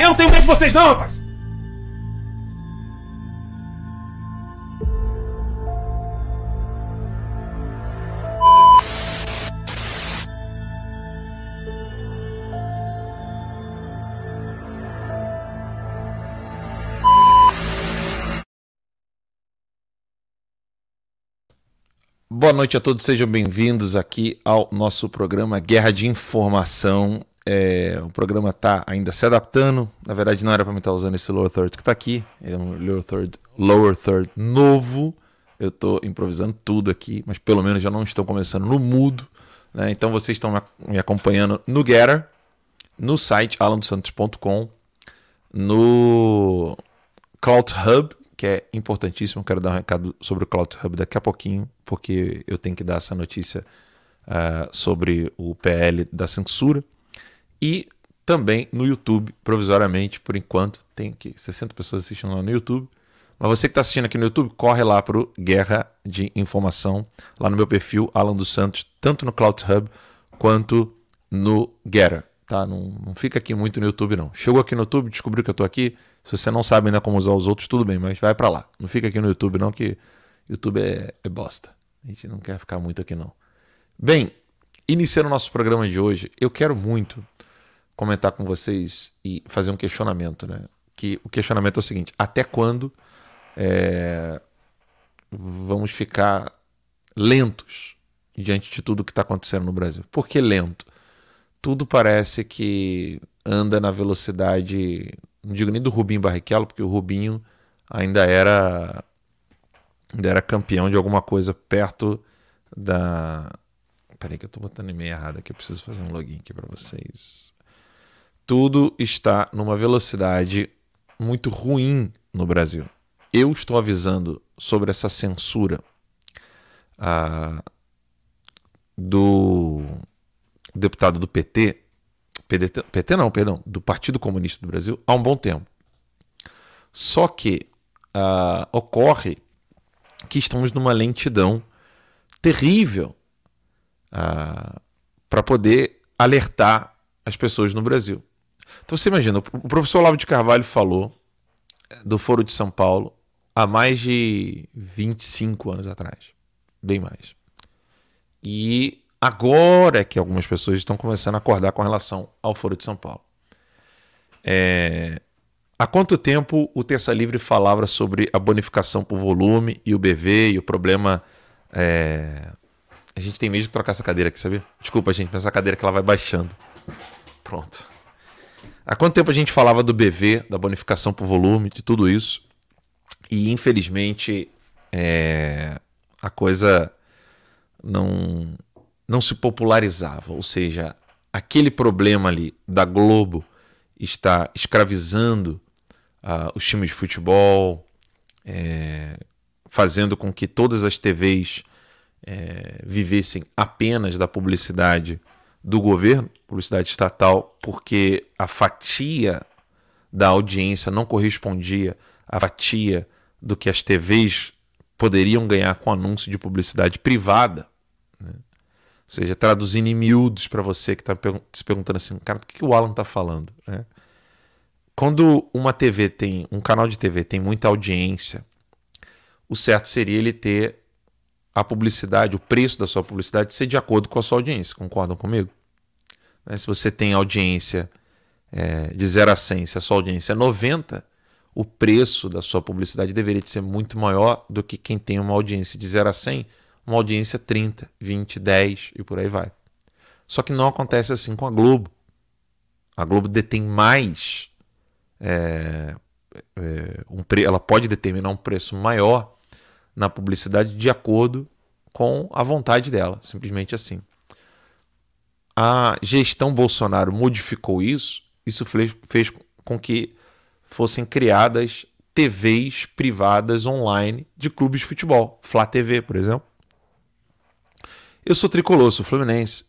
Eu não tenho medo de vocês, não, rapaz! Boa noite a todos, sejam bem-vindos aqui ao nosso programa Guerra de Informação. É, o programa está ainda se adaptando. Na verdade, não era para mim estar tá usando esse lower third que está aqui. É um lower third, lower third novo. Eu estou improvisando tudo aqui, mas pelo menos já não estão começando no mudo. Né? Então vocês estão me acompanhando no Getter, no site alandosantos.com, no Cloud Hub, que é importantíssimo. Quero dar um recado sobre o Cloud Hub daqui a pouquinho, porque eu tenho que dar essa notícia uh, sobre o PL da censura. E também no YouTube, provisoriamente, por enquanto. Tem que 60 pessoas assistindo lá no YouTube. Mas você que está assistindo aqui no YouTube, corre lá para o Guerra de Informação, lá no meu perfil, Alan dos Santos, tanto no Cloud Hub quanto no Getter. Tá? Não, não fica aqui muito no YouTube, não. Chegou aqui no YouTube, descobriu que eu estou aqui. Se você não sabe ainda como usar os outros, tudo bem, mas vai para lá. Não fica aqui no YouTube, não, que YouTube é, é bosta. A gente não quer ficar muito aqui, não. Bem, iniciando o nosso programa de hoje, eu quero muito comentar com vocês e fazer um questionamento, né? Que o questionamento é o seguinte: até quando é, vamos ficar lentos diante de tudo que está acontecendo no Brasil? Por que lento? Tudo parece que anda na velocidade, não digo nem do Rubinho Barrichello, porque o Rubinho ainda era ainda era campeão de alguma coisa perto da Peraí que eu estou botando e-mail errado aqui, eu preciso fazer um login aqui para vocês tudo está numa velocidade muito ruim no Brasil. Eu estou avisando sobre essa censura ah, do deputado do PT, PDT, PT não, perdão, do Partido Comunista do Brasil, há um bom tempo. Só que ah, ocorre que estamos numa lentidão terrível ah, para poder alertar as pessoas no Brasil. Então você imagina, o professor Olavo de Carvalho falou do Foro de São Paulo há mais de 25 anos atrás. Bem mais. E agora é que algumas pessoas estão começando a acordar com relação ao Foro de São Paulo. É... Há quanto tempo o Terça Livre falava sobre a bonificação por volume e o BV e o problema. É... A gente tem mesmo que trocar essa cadeira aqui, sabia? Desculpa, gente, mas essa cadeira que ela vai baixando. Pronto. Há quanto tempo a gente falava do BV, da bonificação por volume, de tudo isso? E infelizmente é, a coisa não, não se popularizava. Ou seja, aquele problema ali da Globo está escravizando uh, os times de futebol, é, fazendo com que todas as TVs é, vivessem apenas da publicidade do governo, publicidade estatal, porque a fatia da audiência não correspondia à fatia do que as TVs poderiam ganhar com anúncio de publicidade privada. Né? Ou seja, traduzindo em miúdos para você que está se perguntando assim, cara, o que, o Alan está falando? Né? Quando uma TV tem, um canal de TV tem muita audiência, o certo seria ele ter a publicidade, o preço da sua publicidade ser de acordo com a sua audiência. Concordam comigo? Né? Se você tem audiência é, de 0 a 100, se a sua audiência é 90, o preço da sua publicidade deveria ser muito maior do que quem tem uma audiência de 0 a 100, uma audiência 30, 20, 10 e por aí vai. Só que não acontece assim com a Globo. A Globo detém mais. É, é, um pre... Ela pode determinar um preço maior na publicidade de acordo com a vontade dela, simplesmente assim. A gestão Bolsonaro modificou isso, isso fez, com que fossem criadas TVs privadas online de clubes de futebol, Flá TV, por exemplo. Eu sou tricolor, sou fluminense.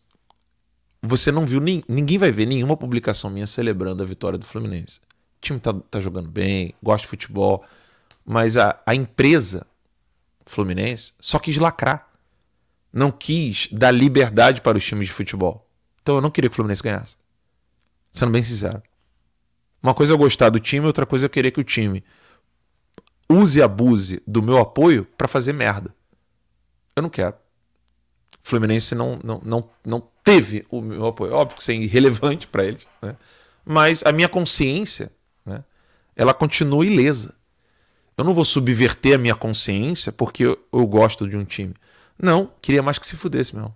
Você não viu, ninguém vai ver nenhuma publicação minha celebrando a vitória do Fluminense. O time tá, tá jogando bem, gosta de futebol, mas a, a empresa Fluminense só quis lacrar. Não quis dar liberdade para os times de futebol. Então eu não queria que o Fluminense ganhasse. Sendo bem sincero. Uma coisa é eu gostar do time, outra coisa é eu querer que o time use e abuse do meu apoio para fazer merda. Eu não quero. O Fluminense não, não, não, não teve o meu apoio. Óbvio que isso é irrelevante para eles. Né? Mas a minha consciência, né, ela continua ilesa. Eu não vou subverter a minha consciência porque eu, eu gosto de um time. Não, queria mais que se fudesse, meu.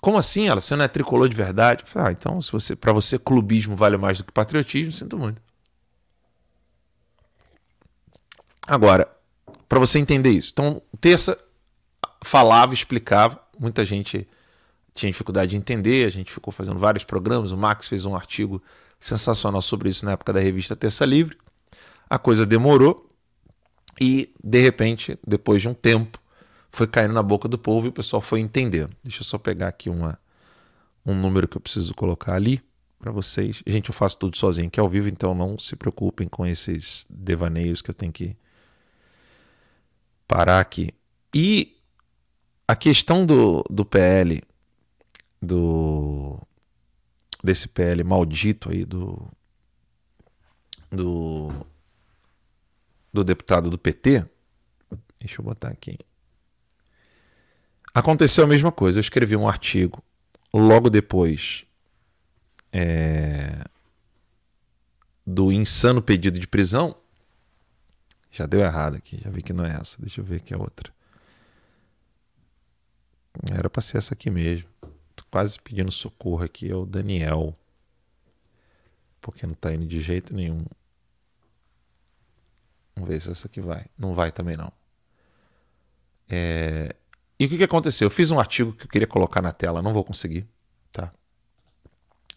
Como assim? Ela, você não é tricolor de verdade? falei, ah, então, se você, para você clubismo vale mais do que patriotismo, sinto muito. Agora, para você entender isso. Então, terça falava, explicava, muita gente tinha dificuldade de entender, a gente ficou fazendo vários programas, o Max fez um artigo sensacional sobre isso na época da revista Terça Livre. A coisa demorou e, de repente, depois de um tempo, foi caindo na boca do povo e o pessoal foi entendendo. Deixa eu só pegar aqui uma, um número que eu preciso colocar ali para vocês. Gente, eu faço tudo sozinho é ao vivo, então não se preocupem com esses devaneios que eu tenho que parar aqui. E a questão do, do PL, do desse PL maldito aí do do do deputado do PT. Deixa eu botar aqui. Aconteceu a mesma coisa. Eu escrevi um artigo logo depois é, do insano pedido de prisão. Já deu errado aqui, já vi que não é essa. Deixa eu ver aqui a outra. Era para ser essa aqui mesmo. Tô quase pedindo socorro aqui. É o Daniel. Porque não tá indo de jeito nenhum. Vamos ver se essa aqui vai. Não vai também não. É... E o que, que aconteceu? Eu fiz um artigo que eu queria colocar na tela, não vou conseguir. Tá?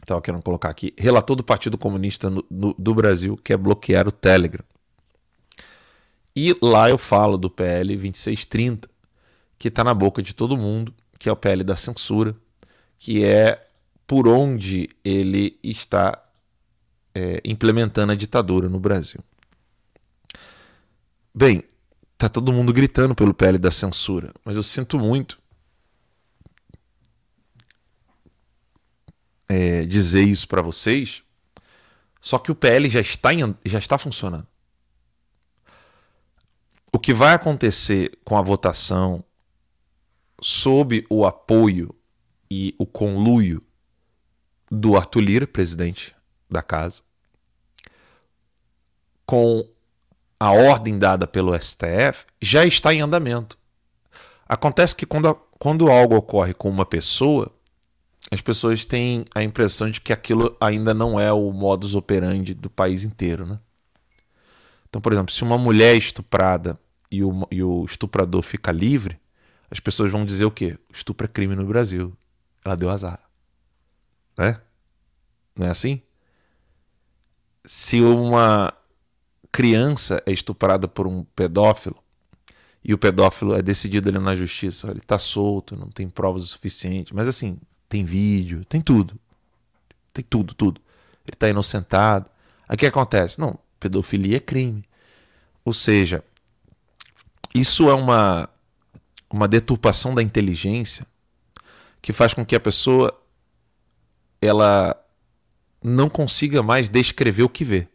Estava querendo colocar aqui. Relator do Partido Comunista no, no, do Brasil quer bloquear o Telegram. E lá eu falo do PL 2630, que está na boca de todo mundo, que é o PL da censura, que é por onde ele está é, implementando a ditadura no Brasil. Bem, tá todo mundo gritando pelo PL da censura, mas eu sinto muito é, dizer isso para vocês. Só que o PL já está, em, já está funcionando. O que vai acontecer com a votação sob o apoio e o conluio do Arthur Lira, presidente da casa, com a ordem dada pelo STF já está em andamento. Acontece que quando, quando algo ocorre com uma pessoa, as pessoas têm a impressão de que aquilo ainda não é o modus operandi do país inteiro. Né? Então, por exemplo, se uma mulher é estuprada e o, e o estuprador fica livre, as pessoas vão dizer o quê? Estupro é crime no Brasil. Ela deu azar. Né? Não é assim? Se uma criança é estuprada por um pedófilo e o pedófilo é decidido ali na justiça, ele está solto, não tem provas o suficiente, mas assim, tem vídeo, tem tudo. Tem tudo, tudo. Ele está inocentado. Aí o que acontece? Não, pedofilia é crime. Ou seja, isso é uma, uma deturpação da inteligência que faz com que a pessoa ela não consiga mais descrever o que vê.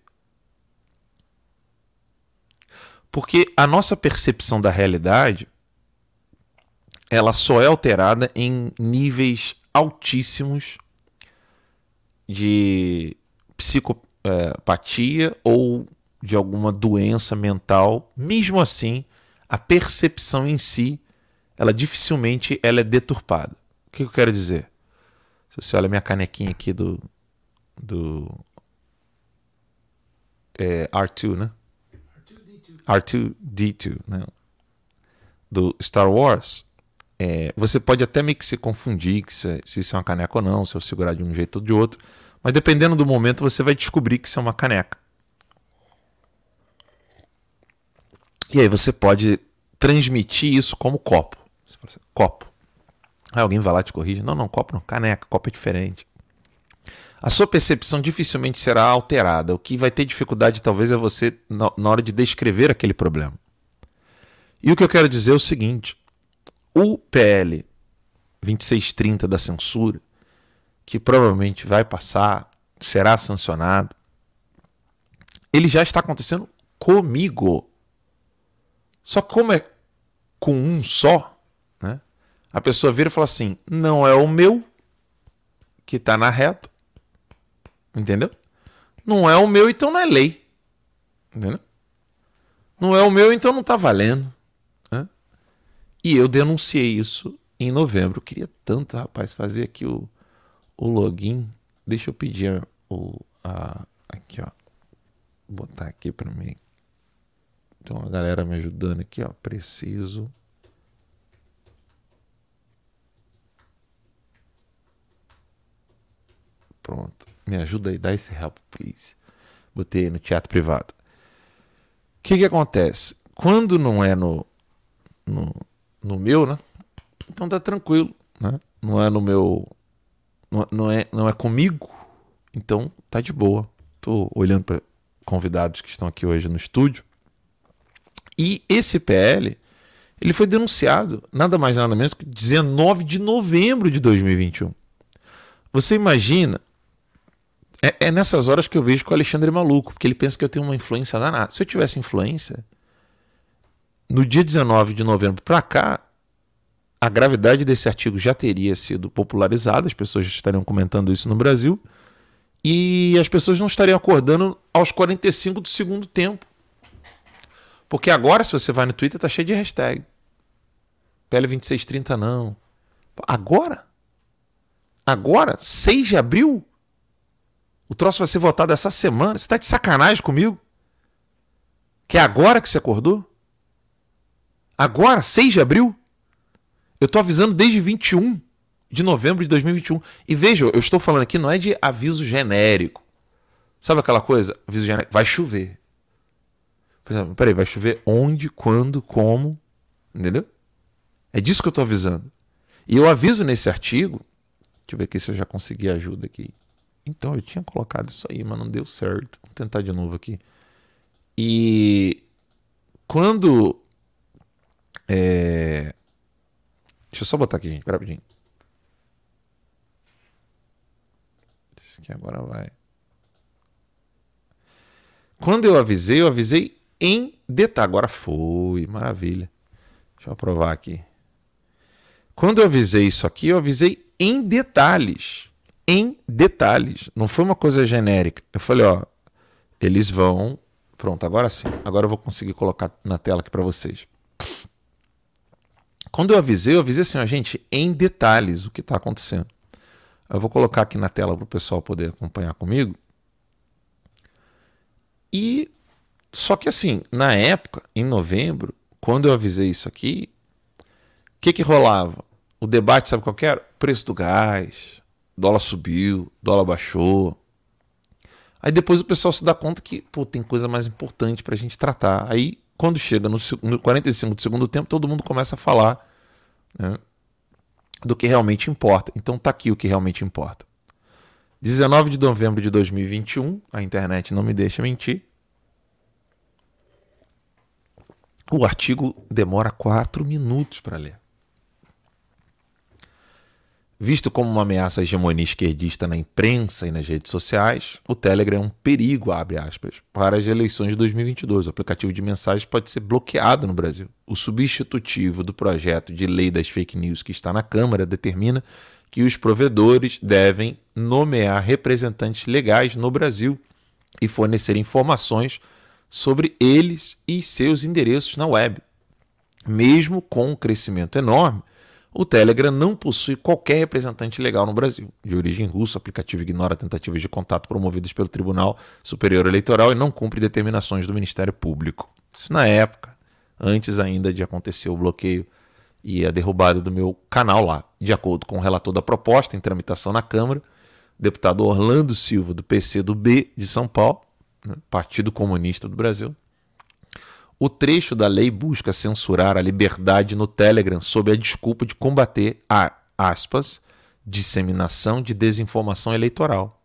Porque a nossa percepção da realidade ela só é alterada em níveis altíssimos de psicopatia ou de alguma doença mental. Mesmo assim, a percepção em si, ela dificilmente ela é deturpada. O que eu quero dizer? Se você olha minha canequinha aqui do do é, R2, né? R2D2, né? do Star Wars, é, você pode até meio que se confundir que se, se isso é uma caneca ou não, se eu segurar de um jeito ou de outro, mas dependendo do momento você vai descobrir que isso é uma caneca. E aí você pode transmitir isso como copo. Assim, copo. Aí alguém vai lá e te corrige. Não, não, copo não, caneca, copo é diferente. A sua percepção dificilmente será alterada. O que vai ter dificuldade talvez é você na hora de descrever aquele problema. E o que eu quero dizer é o seguinte: o PL 2630 da censura, que provavelmente vai passar, será sancionado, ele já está acontecendo comigo. Só como é com um só, né? A pessoa vira e fala assim: não é o meu que está na reta, Entendeu? Não é o meu, então não é lei. Entendeu? Não é o meu, então não está valendo. Né? E eu denunciei isso em novembro. Eu queria tanto, rapaz, fazer aqui o, o login. Deixa eu pedir o. A, aqui, ó. Vou botar aqui para mim. Tem uma galera me ajudando aqui, ó. Preciso. Pronto. Me ajuda aí, dá esse help, please. Botei no teatro privado. O que, que acontece? Quando não é no, no, no meu, né? Então tá tranquilo, né? Não é no meu. Não, não, é, não é comigo, então tá de boa. Tô olhando para convidados que estão aqui hoje no estúdio. E esse PL, ele foi denunciado nada mais nada menos que 19 de novembro de 2021. Você imagina é, é, nessas horas que eu vejo que o Alexandre é maluco, porque ele pensa que eu tenho uma influência danada. Se eu tivesse influência, no dia 19 de novembro para cá, a gravidade desse artigo já teria sido popularizada, as pessoas já estariam comentando isso no Brasil, e as pessoas não estariam acordando aos 45 do segundo tempo. Porque agora, se você vai no Twitter, tá cheio de hashtag. PL2630 não. Agora? Agora? 6 de abril? O troço vai ser votado essa semana. Você está de sacanagem comigo? Que é agora que você acordou? Agora, 6 de abril? Eu estou avisando desde 21 de novembro de 2021. E veja, eu estou falando aqui não é de aviso genérico. Sabe aquela coisa? Aviso genérico. Vai chover. Peraí, vai chover onde, quando, como? Entendeu? É disso que eu estou avisando. E eu aviso nesse artigo. Deixa eu ver aqui se eu já consegui ajuda aqui. Então, eu tinha colocado isso aí, mas não deu certo. Vou tentar de novo aqui. E quando. É... Deixa eu só botar aqui, gente. Pera rapidinho. Isso aqui agora vai. Quando eu avisei, eu avisei em detalhe. Agora foi, maravilha. Deixa eu aprovar aqui. Quando eu avisei isso aqui, eu avisei em detalhes em detalhes. Não foi uma coisa genérica. Eu falei, ó, eles vão. Pronto, agora sim. Agora eu vou conseguir colocar na tela aqui para vocês. Quando eu avisei, eu avisei assim, ó, gente, em detalhes o que está acontecendo. Eu vou colocar aqui na tela para o pessoal poder acompanhar comigo. E só que assim, na época, em novembro, quando eu avisei isso aqui, o que que rolava? O debate, sabe qual era? Preço do gás, dólar subiu, dólar baixou. Aí depois o pessoal se dá conta que pô, tem coisa mais importante para a gente tratar. Aí quando chega no, no 45 do segundo tempo, todo mundo começa a falar né, do que realmente importa. Então tá aqui o que realmente importa. 19 de novembro de 2021, a internet não me deixa mentir. O artigo demora quatro minutos para ler. Visto como uma ameaça à hegemonia esquerdista na imprensa e nas redes sociais, o Telegram é um perigo, abre aspas, para as eleições de 2022. O aplicativo de mensagens pode ser bloqueado no Brasil. O substitutivo do projeto de lei das fake news que está na Câmara determina que os provedores devem nomear representantes legais no Brasil e fornecer informações sobre eles e seus endereços na web. Mesmo com um crescimento enorme, o Telegram não possui qualquer representante legal no Brasil. De origem russa, o aplicativo ignora tentativas de contato promovidas pelo Tribunal Superior Eleitoral e não cumpre determinações do Ministério Público. Isso na época, antes ainda de acontecer o bloqueio e a derrubada do meu canal lá. De acordo com o relator da proposta em tramitação na Câmara, deputado Orlando Silva, do PC do B de São Paulo, né, Partido Comunista do Brasil, o trecho da lei busca censurar a liberdade no Telegram sob a desculpa de combater a, aspas, disseminação de desinformação eleitoral,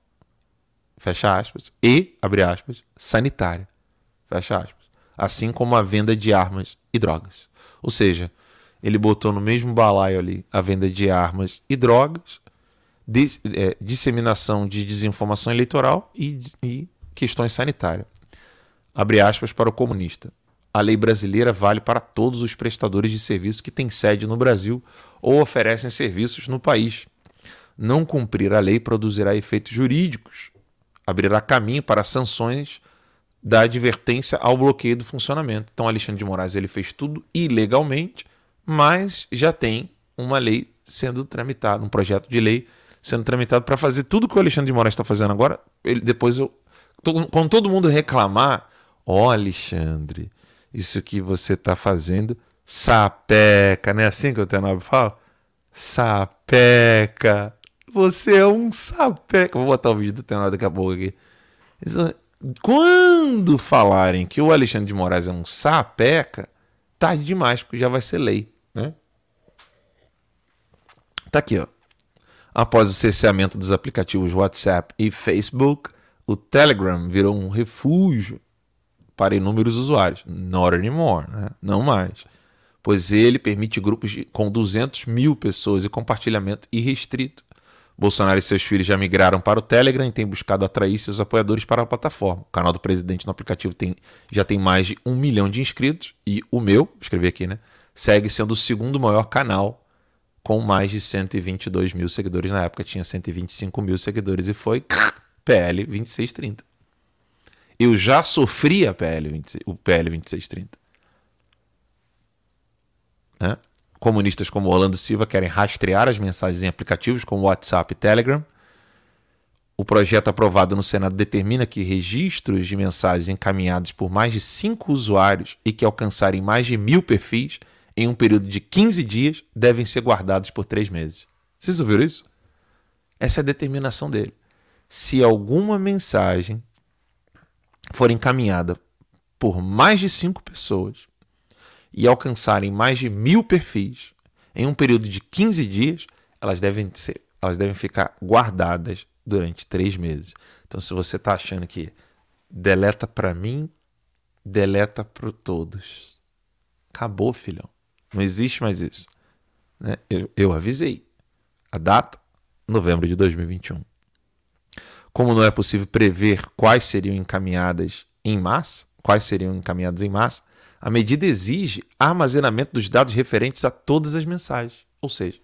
fecha aspas, e, abre aspas, sanitária, fecha aspas, assim como a venda de armas e drogas. Ou seja, ele botou no mesmo balaio ali a venda de armas e drogas, dis, é, disseminação de desinformação eleitoral e, e questões sanitárias. Abre aspas para o comunista a lei brasileira vale para todos os prestadores de serviço que têm sede no Brasil ou oferecem serviços no país. Não cumprir a lei produzirá efeitos jurídicos, abrirá caminho para sanções da advertência ao bloqueio do funcionamento. Então, Alexandre de Moraes ele fez tudo ilegalmente, mas já tem uma lei sendo tramitada, um projeto de lei sendo tramitado para fazer tudo que o Alexandre de Moraes está fazendo agora. Ele, depois, eu, todo, quando todo mundo reclamar, ó oh, Alexandre, isso que você está fazendo sapeca, não é assim que o Tenob fala? Sapeca. Você é um sapeca. Vou botar o vídeo do Tenob daqui a pouco aqui. Quando falarem que o Alexandre de Moraes é um sapeca, tarde demais, porque já vai ser lei. Né? Tá aqui, ó. Após o cesseamento dos aplicativos WhatsApp e Facebook, o Telegram virou um refúgio para inúmeros usuários. Not anymore, né? não mais. Pois ele permite grupos de, com 200 mil pessoas e compartilhamento irrestrito. Bolsonaro e seus filhos já migraram para o Telegram e têm buscado atrair seus apoiadores para a plataforma. O canal do presidente no aplicativo tem, já tem mais de um milhão de inscritos e o meu, escrevi aqui, né? Segue sendo o segundo maior canal com mais de 122 mil seguidores. Na época tinha 125 mil seguidores e foi PL 2630 eu já sofri PL 26, o PL 2630. Né? Comunistas como Orlando Silva querem rastrear as mensagens em aplicativos como WhatsApp e Telegram. O projeto aprovado no Senado determina que registros de mensagens encaminhados por mais de cinco usuários e que alcançarem mais de mil perfis em um período de 15 dias devem ser guardados por três meses. Vocês ouviram isso? Essa é a determinação dele. Se alguma mensagem for encaminhada por mais de cinco pessoas e alcançarem mais de mil perfis em um período de 15 dias, elas devem, ser, elas devem ficar guardadas durante três meses. Então, se você está achando que deleta para mim, deleta para todos. Acabou, filhão. Não existe mais isso. Né? Eu, eu avisei. A data, novembro de 2021. Como não é possível prever quais seriam encaminhadas em massa, quais seriam encaminhadas em massa, a medida exige armazenamento dos dados referentes a todas as mensagens. Ou seja,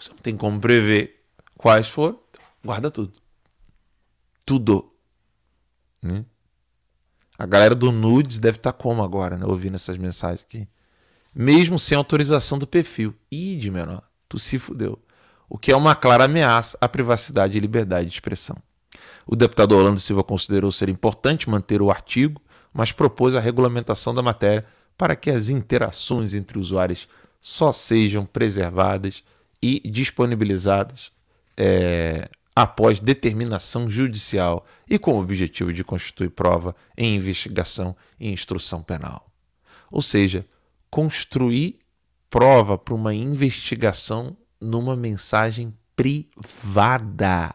você não tem como prever quais foram, guarda tudo. Tudo. Né? A galera do Nudes deve estar como agora, né? ouvindo essas mensagens aqui. Mesmo sem autorização do perfil. Ih, de menor, tu se fudeu. O que é uma clara ameaça à privacidade e liberdade de expressão. O deputado Orlando Silva considerou ser importante manter o artigo, mas propôs a regulamentação da matéria para que as interações entre usuários só sejam preservadas e disponibilizadas é, após determinação judicial e com o objetivo de constituir prova em investigação e instrução penal. Ou seja, construir prova para uma investigação numa mensagem privada.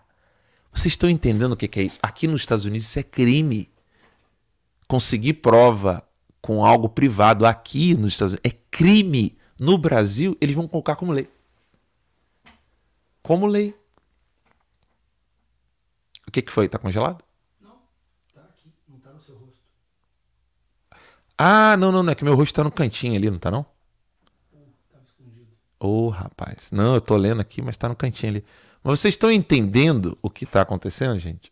Vocês estão entendendo o que é isso? Aqui nos Estados Unidos isso é crime. Conseguir prova com algo privado aqui nos Estados Unidos é crime. No Brasil, eles vão colocar como lei. Como lei. O que, que foi? Tá congelado? Não, tá aqui, não tá no seu rosto. Ah, não, não, não. É que meu rosto tá no cantinho ali, não tá não? Ô, oh, rapaz. Não, eu tô lendo aqui, mas tá no cantinho ali. Mas vocês estão entendendo o que está acontecendo, gente?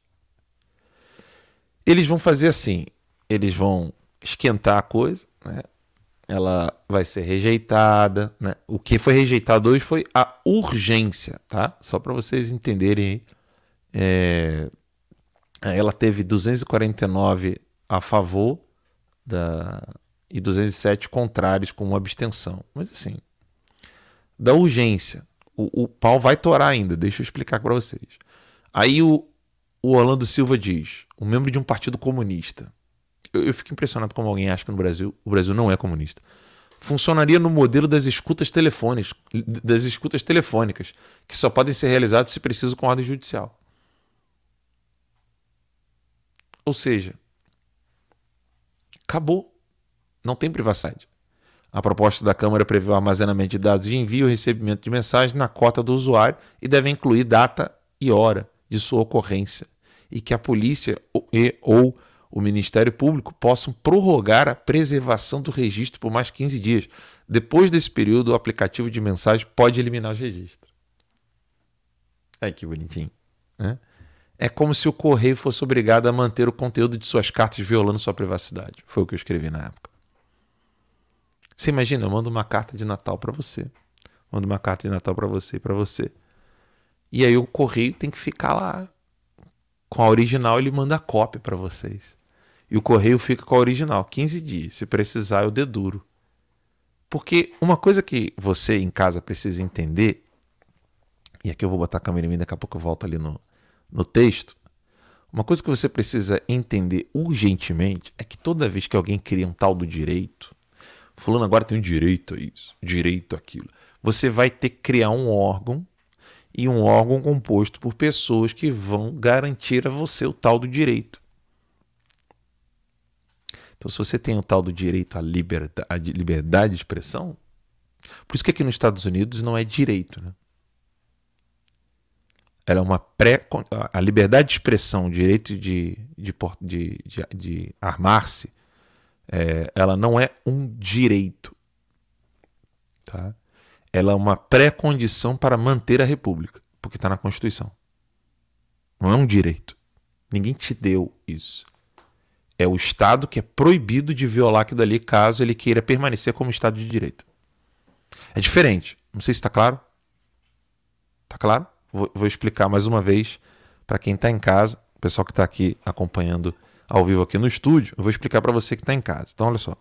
Eles vão fazer assim: eles vão esquentar a coisa, né? ela vai ser rejeitada. Né? O que foi rejeitado hoje foi a urgência, tá? Só para vocês entenderem. É... Ela teve 249 a favor da... e 207 contrários com uma abstenção. Mas assim, da urgência. O, o pau vai torar ainda, deixa eu explicar para vocês. Aí o, o Orlando Silva diz, um membro de um partido comunista. Eu, eu fico impressionado como alguém acha que no Brasil o Brasil não é comunista. Funcionaria no modelo das escutas telefônicas, das escutas telefônicas, que só podem ser realizadas se preciso com ordem judicial. Ou seja, acabou. Não tem privacidade. A proposta da Câmara prevê o armazenamento de dados de envio e recebimento de mensagens na cota do usuário e deve incluir data e hora de sua ocorrência, e que a polícia e, ou o Ministério Público possam prorrogar a preservação do registro por mais 15 dias. Depois desse período, o aplicativo de mensagem pode eliminar os registros. Ai, que bonitinho. Né? É como se o correio fosse obrigado a manter o conteúdo de suas cartas violando sua privacidade. Foi o que eu escrevi na época. Você imagina, eu mando uma carta de Natal para você. Mando uma carta de Natal para você e para você. E aí o correio tem que ficar lá com a original, ele manda a cópia para vocês. E o correio fica com a original, 15 dias. Se precisar, eu deduro. Porque uma coisa que você em casa precisa entender, e aqui eu vou botar a câmera em mim, daqui a pouco eu volto ali no, no texto. Uma coisa que você precisa entender urgentemente é que toda vez que alguém cria um tal do direito, Fulano agora tem um direito a isso, direito àquilo. Você vai ter que criar um órgão e um órgão composto por pessoas que vão garantir a você o tal do direito. Então, se você tem o tal do direito à liberdade, à liberdade de expressão, por isso que aqui nos Estados Unidos não é direito, né? Ela é uma pré. A liberdade de expressão, o direito de, de, de, de, de armar-se, é, ela não é um direito. Tá? Ela é uma pré-condição para manter a república, porque está na Constituição. Não é um direito. Ninguém te deu isso. É o Estado que é proibido de violar aquilo dali caso ele queira permanecer como Estado de Direito. É diferente. Não sei se está claro. Está claro? Vou, vou explicar mais uma vez para quem está em casa, o pessoal que está aqui acompanhando ao vivo aqui no estúdio, eu vou explicar para você que está em casa. Então, olha só.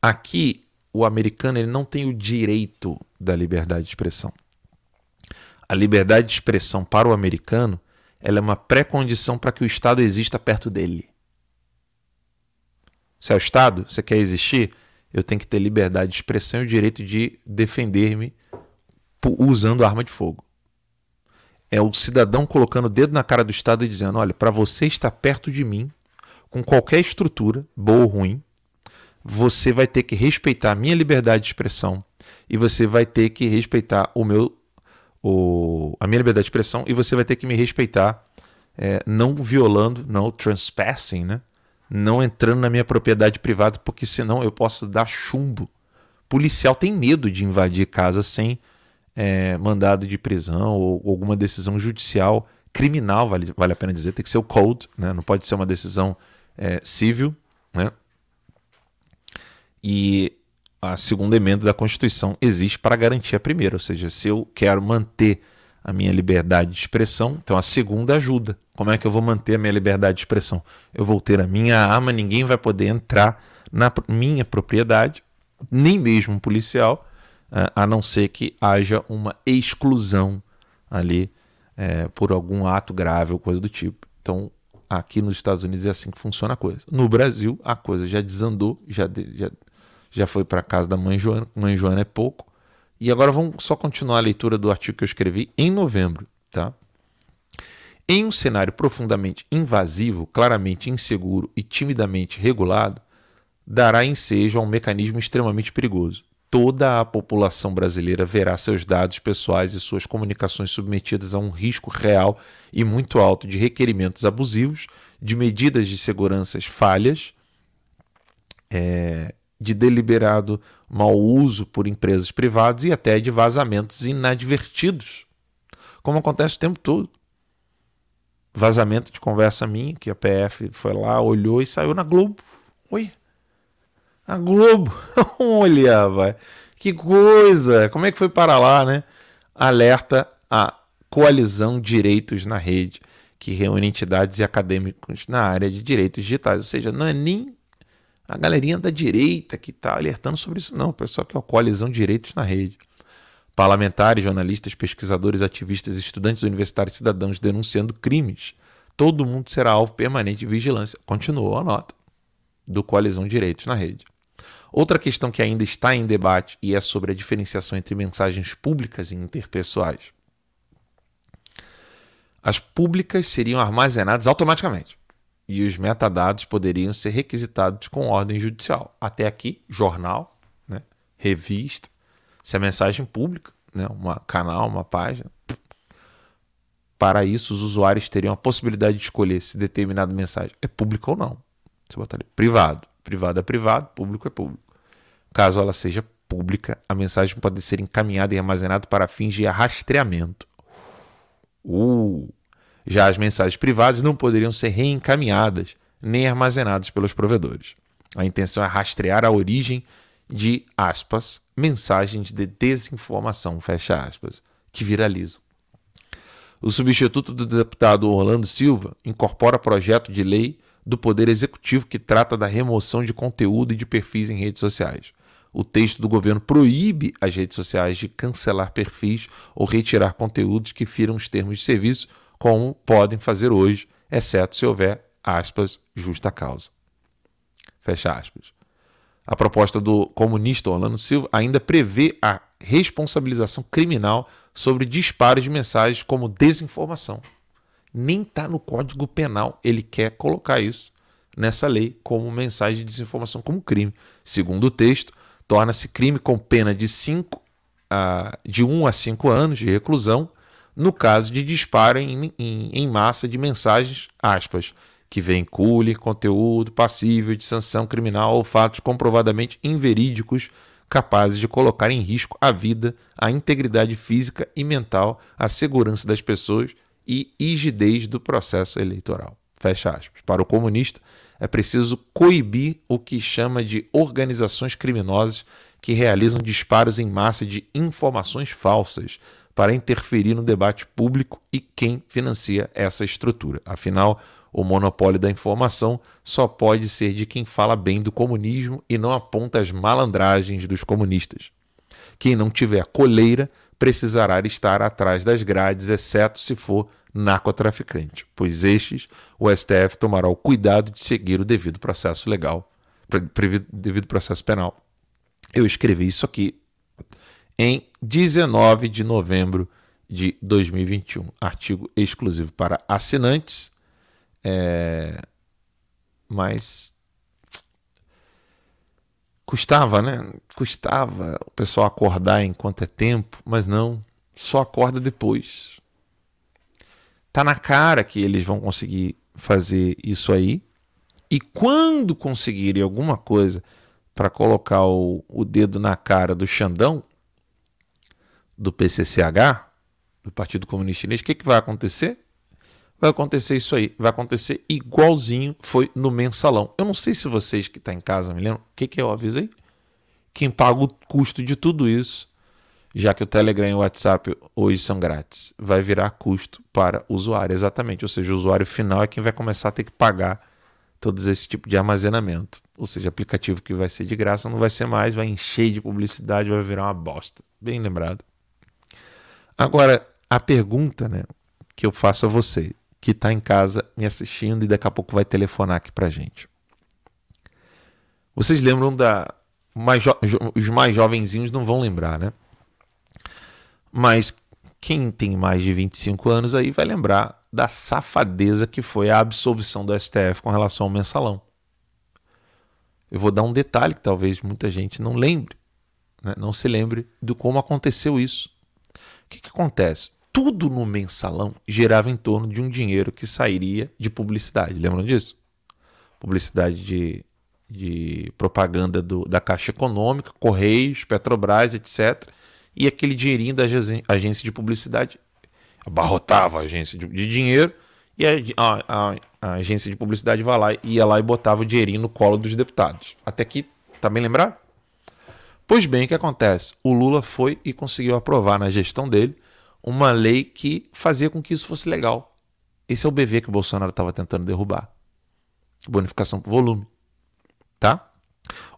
Aqui, o americano ele não tem o direito da liberdade de expressão. A liberdade de expressão para o americano ela é uma pré-condição para que o Estado exista perto dele. Se é o Estado, você quer existir, eu tenho que ter liberdade de expressão e o direito de defender-me usando arma de fogo é o cidadão colocando o dedo na cara do Estado e dizendo: olha, para você estar perto de mim, com qualquer estrutura, boa ou ruim, você vai ter que respeitar a minha liberdade de expressão e você vai ter que respeitar o meu, o, a minha liberdade de expressão e você vai ter que me respeitar, é, não violando, não trespassing, né? não entrando na minha propriedade privada, porque senão eu posso dar chumbo. Policial tem medo de invadir casa sem é, mandado de prisão ou, alguma decisão judicial criminal, vale, vale a pena dizer, tem que ser o code, né? não pode ser uma decisão é, civil. Né? E a segunda emenda da Constituição existe para garantir a primeira, ou seja, se eu quero manter a minha liberdade de expressão, então a segunda ajuda. Como é que eu vou manter a minha liberdade de expressão? Eu vou ter a minha arma, ninguém vai poder entrar na minha propriedade, nem mesmo um policial, a não ser que haja uma exclusão ali é, por algum ato grave ou coisa do tipo. Então, aqui nos Estados Unidos é assim que funciona a coisa. No Brasil, a coisa já desandou, já, já, já foi para casa da mãe Joana, mãe Joana é pouco. E agora vamos só continuar a leitura do artigo que eu escrevi em novembro, tá? Em um cenário profundamente invasivo, claramente inseguro e timidamente regulado, dará ensejo a um mecanismo extremamente perigoso. Toda a população brasileira verá seus dados pessoais e suas comunicações submetidas a um risco real e muito alto de requerimentos abusivos, de medidas de segurança falhas, é, de deliberado mau uso por empresas privadas e até de vazamentos inadvertidos, como acontece o tempo todo. Vazamento de conversa minha, que a PF foi lá, olhou e saiu na Globo. Oi? A Globo. Olha, vai. Que coisa! Como é que foi para lá, né? Alerta a Coalizão Direitos na Rede, que reúne entidades e acadêmicos na área de direitos digitais. Ou seja, não é nem a galerinha da direita que está alertando sobre isso, não. O pessoal que é a Coalizão Direitos na Rede. Parlamentares, jornalistas, pesquisadores, ativistas, estudantes universitários cidadãos denunciando crimes. Todo mundo será alvo permanente de vigilância. Continuou a nota do Coalizão Direitos na Rede. Outra questão que ainda está em debate e é sobre a diferenciação entre mensagens públicas e interpessoais. As públicas seriam armazenadas automaticamente e os metadados poderiam ser requisitados com ordem judicial. Até aqui, jornal, né, revista, se a mensagem pública, né, um canal, uma página. Para isso, os usuários teriam a possibilidade de escolher se determinada mensagem é pública ou não. Você botaria privado. Privado é privado, público é público. Caso ela seja pública, a mensagem pode ser encaminhada e armazenada para fins de rastreamento. Uh. Já as mensagens privadas não poderiam ser reencaminhadas nem armazenadas pelos provedores. A intenção é rastrear a origem de aspas, mensagens de desinformação, fecha aspas, que viralizam. O substituto do deputado Orlando Silva incorpora projeto de lei do Poder Executivo que trata da remoção de conteúdo e de perfis em redes sociais. O texto do governo proíbe as redes sociais de cancelar perfis ou retirar conteúdos que firam os termos de serviço, como podem fazer hoje, exceto se houver, aspas, justa causa. Fecha aspas. A proposta do comunista Orlando Silva ainda prevê a responsabilização criminal sobre disparos de mensagens como desinformação nem está no Código Penal. Ele quer colocar isso nessa lei como mensagem de desinformação, como crime. Segundo o texto, torna-se crime com pena de, cinco a, de 1 um a 5 anos de reclusão no caso de disparo em, em, em massa de mensagens, aspas, que vincule conteúdo passível de sanção criminal ou fatos comprovadamente inverídicos capazes de colocar em risco a vida, a integridade física e mental, a segurança das pessoas e rigidez do processo eleitoral. Fecha aspas. Para o comunista, é preciso coibir o que chama de organizações criminosas que realizam disparos em massa de informações falsas para interferir no debate público e quem financia essa estrutura. Afinal, o monopólio da informação só pode ser de quem fala bem do comunismo e não aponta as malandragens dos comunistas. Quem não tiver coleira precisará estar atrás das grades, exceto se for narcotraficante, pois estes o STF tomará o cuidado de seguir o devido processo legal, devido processo penal. Eu escrevi isso aqui em 19 de novembro de 2021, artigo exclusivo para assinantes, é... mas custava, né? Custava o pessoal acordar enquanto é tempo, mas não, só acorda depois Tá na cara que eles vão conseguir fazer isso aí. E quando conseguirem alguma coisa para colocar o, o dedo na cara do Xandão, do PCCH, do Partido Comunista Chinês, o que, que vai acontecer? Vai acontecer isso aí. Vai acontecer igualzinho foi no mensalão. Eu não sei se vocês que estão tá em casa me lembram. O que, que eu avisei? Quem paga o custo de tudo isso já que o Telegram e o WhatsApp hoje são grátis, vai virar custo para o usuário, exatamente. Ou seja, o usuário final é quem vai começar a ter que pagar todos esse tipo de armazenamento. Ou seja, aplicativo que vai ser de graça não vai ser mais, vai encher de publicidade, vai virar uma bosta. Bem lembrado. Agora, a pergunta né, que eu faço a você, que está em casa me assistindo e daqui a pouco vai telefonar aqui para gente. Vocês lembram da mais os mais jovenzinhos não vão lembrar, né? Mas quem tem mais de 25 anos aí vai lembrar da safadeza que foi a absolvição do STF com relação ao mensalão. Eu vou dar um detalhe que talvez muita gente não lembre, né? não se lembre de como aconteceu isso. O que, que acontece? Tudo no mensalão gerava em torno de um dinheiro que sairia de publicidade. Lembram disso? Publicidade de, de propaganda do, da Caixa Econômica, Correios, Petrobras, etc. E aquele dinheirinho da agência de publicidade abarrotava a agência de, de dinheiro e a, a, a, agência de publicidade lá, ia lá e botava o dinheirinho no colo dos deputados. Até aqui, tá bem lembrado? Pois bem, o que acontece? O Lula foi e conseguiu aprovar na gestão dele uma lei que fazia com que isso fosse legal. Esse é o BV que o Bolsonaro estava tentando derrubar. Bonificação por volume. Tá?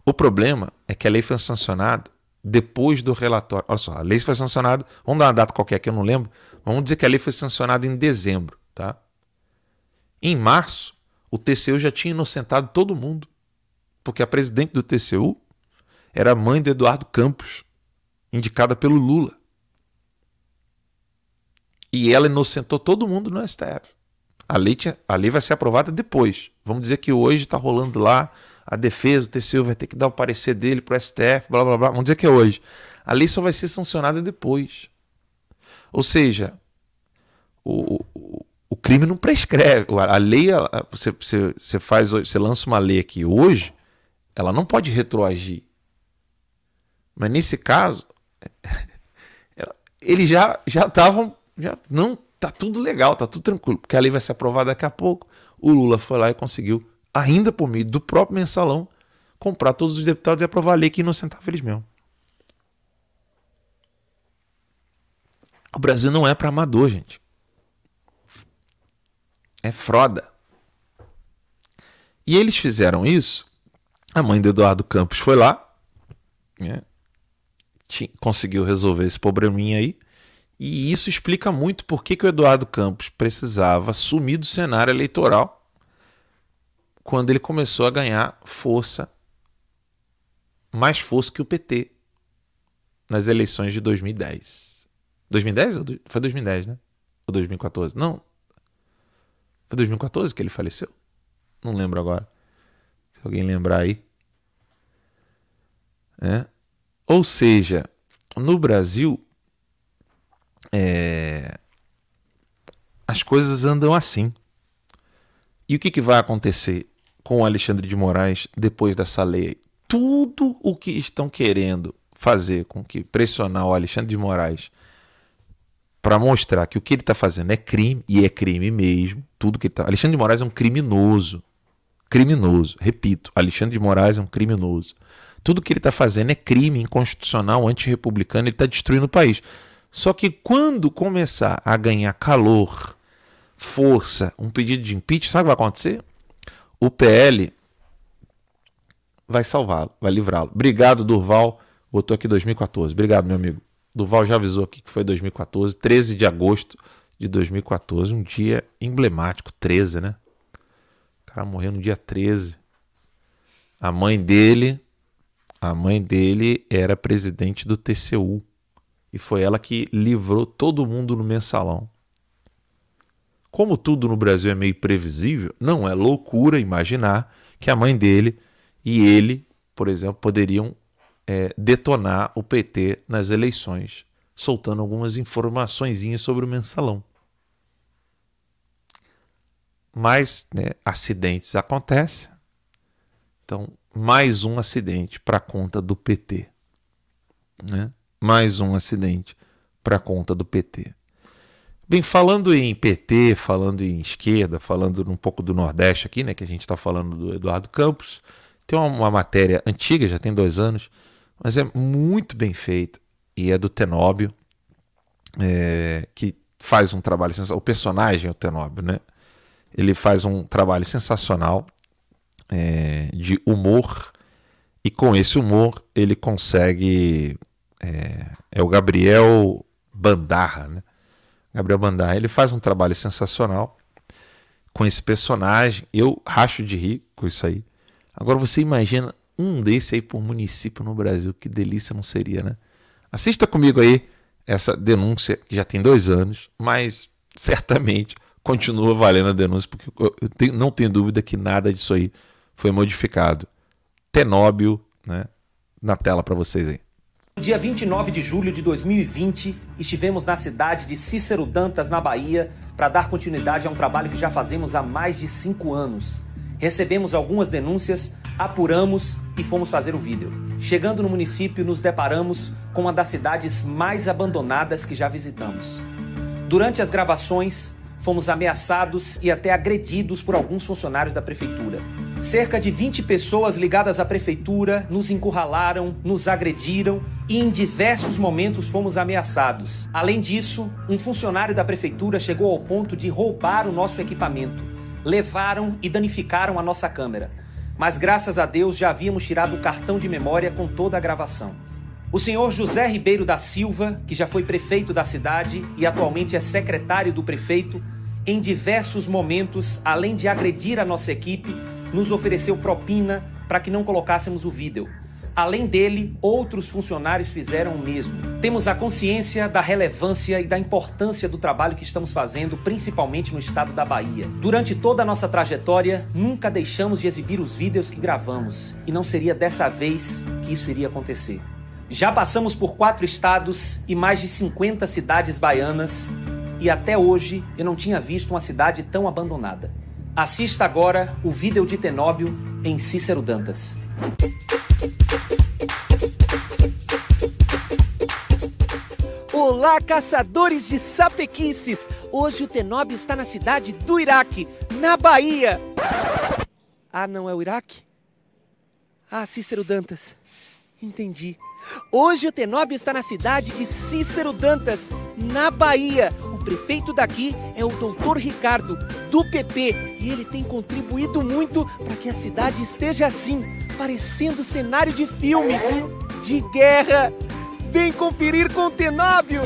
O problema é que a lei foi sancionada depois do relatório. Olha só, a lei foi sancionada. Vamos dar uma data qualquer que eu não lembro. Vamos dizer que a lei foi sancionada em dezembro. Tá? Em março, o TCU já tinha inocentado todo mundo. Porque a presidente do TCU era a mãe do Eduardo Campos, indicada pelo Lula. E ela inocentou todo mundo no STF. A lei, tinha, a lei vai ser aprovada depois. Vamos dizer que hoje está rolando lá a defesa, o TCU vai ter que dar o parecer dele para o STF, blá blá blá. Vamos dizer que é hoje. A lei só vai ser sancionada depois. Ou seja, o, o, o crime não prescreve. A lei, você, você, você, faz, você lança uma lei aqui hoje, ela não pode retroagir. Mas nesse caso, eles já já estavam já não tá tudo legal, tá tudo tranquilo, porque a lei vai ser aprovada daqui a pouco. O Lula foi lá e conseguiu, ainda por meio do próprio mensalão, comprar todos os deputados e aprovar a lei que inocentava eles mesmo. O Brasil não é para amador, gente. É froda. E eles fizeram isso. A mãe do Eduardo Campos foi lá, né, conseguiu resolver esse probleminha aí. E isso explica muito por que, que o Eduardo Campos precisava sumir do cenário eleitoral quando ele começou a ganhar força, mais força que o PT nas eleições de 2010. 2010? Foi 2010, né? Ou 2014? Não. Foi 2014 que ele faleceu? Não lembro agora. Se alguém lembrar aí. É. Ou seja, no Brasil, é, as coisas andam assim. E o que, que vai acontecer com Alexandre de Moraes depois dessa lei? Tudo o que estão querendo fazer com que pressionar o Alexandre de Moraes para mostrar que o que ele está fazendo é crime, e é crime mesmo, tudo que ele tá... Alexandre de Moraes é um criminoso. Criminoso. Repito, Alexandre de Moraes é um criminoso. Tudo que ele está fazendo é crime inconstitucional, antirrepublicano, ele está destruindo o país. Só que quando começar a ganhar calor, força, um pedido de impeachment, sabe o que vai acontecer? O PL vai salvá-lo, vai livrá-lo. Obrigado, Durval. Botou aqui 2014. Obrigado, meu amigo. Durval já avisou aqui que foi 2014, 13 de agosto de 2014, um dia emblemático, 13, né? O cara morreu no dia 13. A mãe dele a mãe dele era presidente do TCU e foi ela que livrou todo mundo no mensalão. Como tudo no Brasil é meio previsível, não é loucura imaginar que a mãe dele e ele, por exemplo, poderiam é, detonar o PT nas eleições, soltando algumas informações sobre o mensalão. Mas né, acidentes acontecem. Então, mais um acidente para conta do PT. Né? Mais um acidente para conta do PT. Bem, falando em PT, falando em esquerda, falando um pouco do Nordeste aqui, né, que a gente está falando do Eduardo Campos, tem uma, uma, matéria antiga, já tem dois anos, mas é muito bem feita e é do Tenóbio, é, que faz um trabalho sensacional. O personagem é o Tenóbio, né? Ele faz um trabalho sensacional é, de humor e com esse humor ele consegue é, é o Gabriel Bandarra, né? Gabriel Bandarra, ele faz um trabalho sensacional com esse personagem. Eu racho de rir com isso aí. Agora você imagina um desse aí por município no Brasil. Que delícia não seria, né? Assista comigo aí essa denúncia que já tem dois anos, mas certamente continua valendo a denúncia, porque eu tenho, não tenho dúvida que nada disso aí foi modificado. Tenóbio, né? Na tela para vocês aí. Dia 29 de julho de 2020, estivemos na cidade de Cícero Dantas, na Bahia, para dar continuidade a um trabalho que já fazemos há mais de cinco anos. Recebemos algumas denúncias, apuramos e fomos fazer o vídeo. Chegando no município, nos deparamos com uma das cidades mais abandonadas que já visitamos. Durante as gravações, fomos ameaçados e até agredidos por alguns funcionários da prefeitura. Cerca de 20 pessoas ligadas à prefeitura nos encurralaram, nos agrediram e em diversos momentos fomos ameaçados. Além disso, um funcionário da prefeitura chegou ao ponto de roubar o nosso equipamento. Levaram e danificaram a nossa câmera. Mas graças a Deus já havíamos tirado o cartão de memória com toda a gravação. O senhor José Ribeiro da Silva, que já foi prefeito da cidade e atualmente é secretário do prefeito, em diversos momentos, além de agredir a nossa equipe, nos ofereceu propina para que não colocássemos o vídeo. Além dele, outros funcionários fizeram o mesmo. Temos a consciência da relevância e da importância do trabalho que estamos fazendo, principalmente no estado da Bahia. Durante toda a nossa trajetória, nunca deixamos de exibir os vídeos que gravamos, e não seria dessa vez que isso iria acontecer. Já passamos por quatro estados e mais de 50 cidades baianas, e até hoje eu não tinha visto uma cidade tão abandonada. Assista agora o vídeo de Tenóbio em Cícero Dantas. Olá, caçadores de sapequices! Hoje o Tenóbio está na cidade do Iraque, na Bahia. Ah, não é o Iraque? Ah, Cícero Dantas. Entendi. Hoje o Tenóbio está na cidade de Cícero Dantas, na Bahia. O prefeito daqui é o doutor Ricardo, do PP, e ele tem contribuído muito para que a cidade esteja assim, parecendo cenário de filme, de guerra. Vem conferir com o Tenóbio!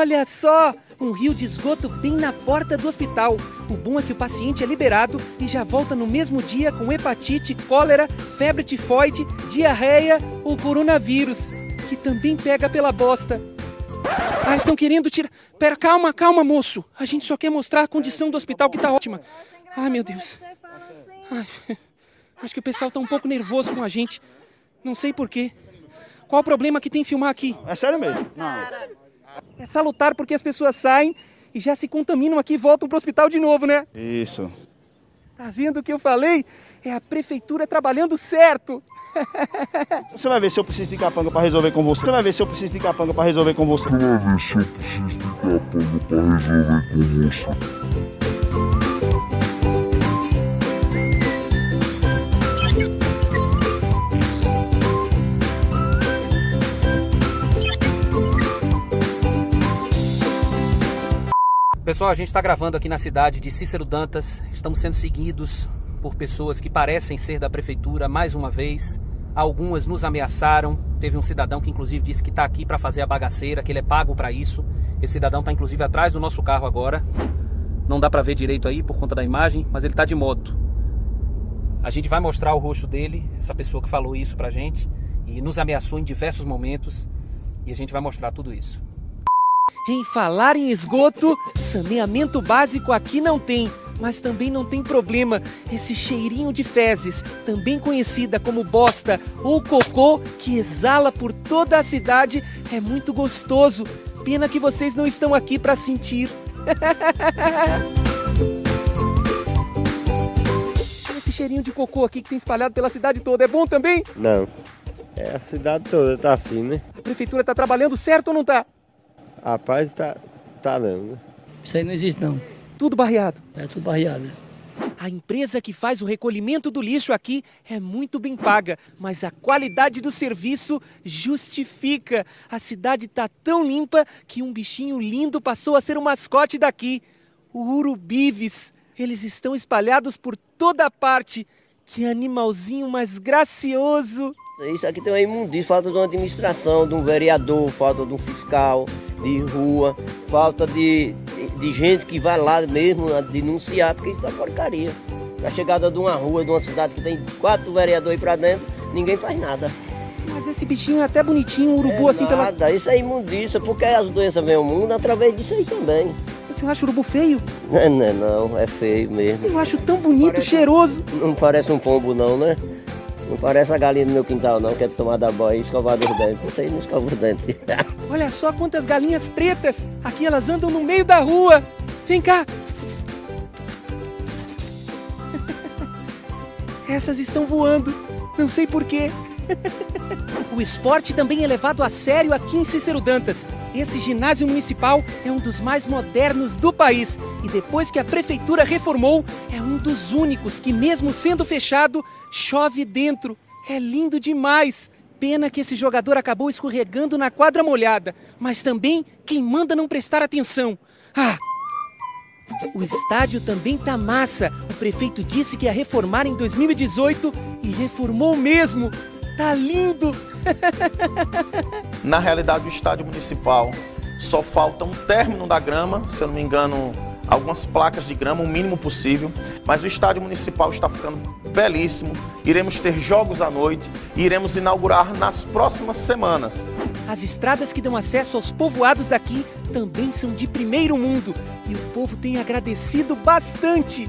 Olha só! Um rio de esgoto bem na porta do hospital. O bom é que o paciente é liberado e já volta no mesmo dia com hepatite, cólera, febre tifoide, diarreia ou coronavírus, que também pega pela bosta. Ah, estão querendo tirar. Pera, calma, calma, moço. A gente só quer mostrar a condição do hospital que tá ótima. Ai, meu Deus. Ai, acho que o pessoal tá um pouco nervoso com a gente. Não sei porquê. Qual o problema que tem filmar aqui? É sério mesmo? Não. É salutar porque as pessoas saem e já se contaminam aqui e voltam para o hospital de novo, né? Isso. Tá vendo o que eu falei? É a prefeitura trabalhando certo. Você vai ver se eu preciso de capanga para resolver com você. Você vai ver se eu preciso de capanga para resolver com você. Você vai ver se eu preciso de capanga para resolver com você. Pessoal, a gente está gravando aqui na cidade de Cícero Dantas. Estamos sendo seguidos por pessoas que parecem ser da prefeitura mais uma vez. Algumas nos ameaçaram. Teve um cidadão que inclusive disse que está aqui para fazer a bagaceira, que ele é pago para isso. Esse cidadão está inclusive atrás do nosso carro agora. Não dá para ver direito aí por conta da imagem, mas ele está de moto. A gente vai mostrar o rosto dele, essa pessoa que falou isso pra gente e nos ameaçou em diversos momentos, e a gente vai mostrar tudo isso. Em falar em esgoto, saneamento básico aqui não tem, mas também não tem problema. Esse cheirinho de fezes, também conhecida como bosta ou cocô, que exala por toda a cidade, é muito gostoso. Pena que vocês não estão aqui para sentir. Esse cheirinho de cocô aqui que tem espalhado pela cidade toda é bom também? Não. É a cidade toda tá assim, né? A prefeitura tá trabalhando certo ou não tá? Rapaz, tá, tá não, né? Isso aí não existe não. Tudo barreado. É tudo barreado. né? A empresa que faz o recolhimento do lixo aqui é muito bem paga, mas a qualidade do serviço justifica. A cidade está tão limpa que um bichinho lindo passou a ser o mascote daqui, o urubives. Eles estão espalhados por toda parte. Que animalzinho mais gracioso! Isso aqui tem uma imundícia, falta de uma administração, de um vereador, falta de um fiscal de rua, falta de, de, de gente que vai lá mesmo denunciar, porque isso é porcaria. A chegada de uma rua, de uma cidade que tem quatro vereadores pra dentro, ninguém faz nada. Mas esse bichinho é até bonitinho, um urubu é assim nada, pela. isso é imundícia, porque as doenças vêm ao mundo através disso aí também. Você acha urubu feio? Não, não, não, é feio mesmo. Eu acho tão bonito, Parece- cheiroso. Não parece um pombo não, né? Não parece a galinha do meu quintal não, que é tomada banho e escovar os dentes. Isso aí não escova os dentes. Olha só quantas galinhas pretas! Aqui elas andam no meio da rua! Vem cá! Essas estão voando, não sei porquê. O esporte também é levado a sério aqui em Cícero Dantas. Esse ginásio municipal é um dos mais modernos do país e depois que a prefeitura reformou, é um dos únicos que, mesmo sendo fechado, chove dentro. É lindo demais. Pena que esse jogador acabou escorregando na quadra molhada, mas também quem manda não prestar atenção. Ah! O estádio também tá massa. O prefeito disse que ia reformar em 2018 e reformou mesmo. Tá lindo! Na realidade, o estádio municipal só falta um término da grama, se eu não me engano, algumas placas de grama, o mínimo possível. Mas o estádio municipal está ficando belíssimo. Iremos ter jogos à noite e iremos inaugurar nas próximas semanas. As estradas que dão acesso aos povoados daqui também são de primeiro mundo e o povo tem agradecido bastante.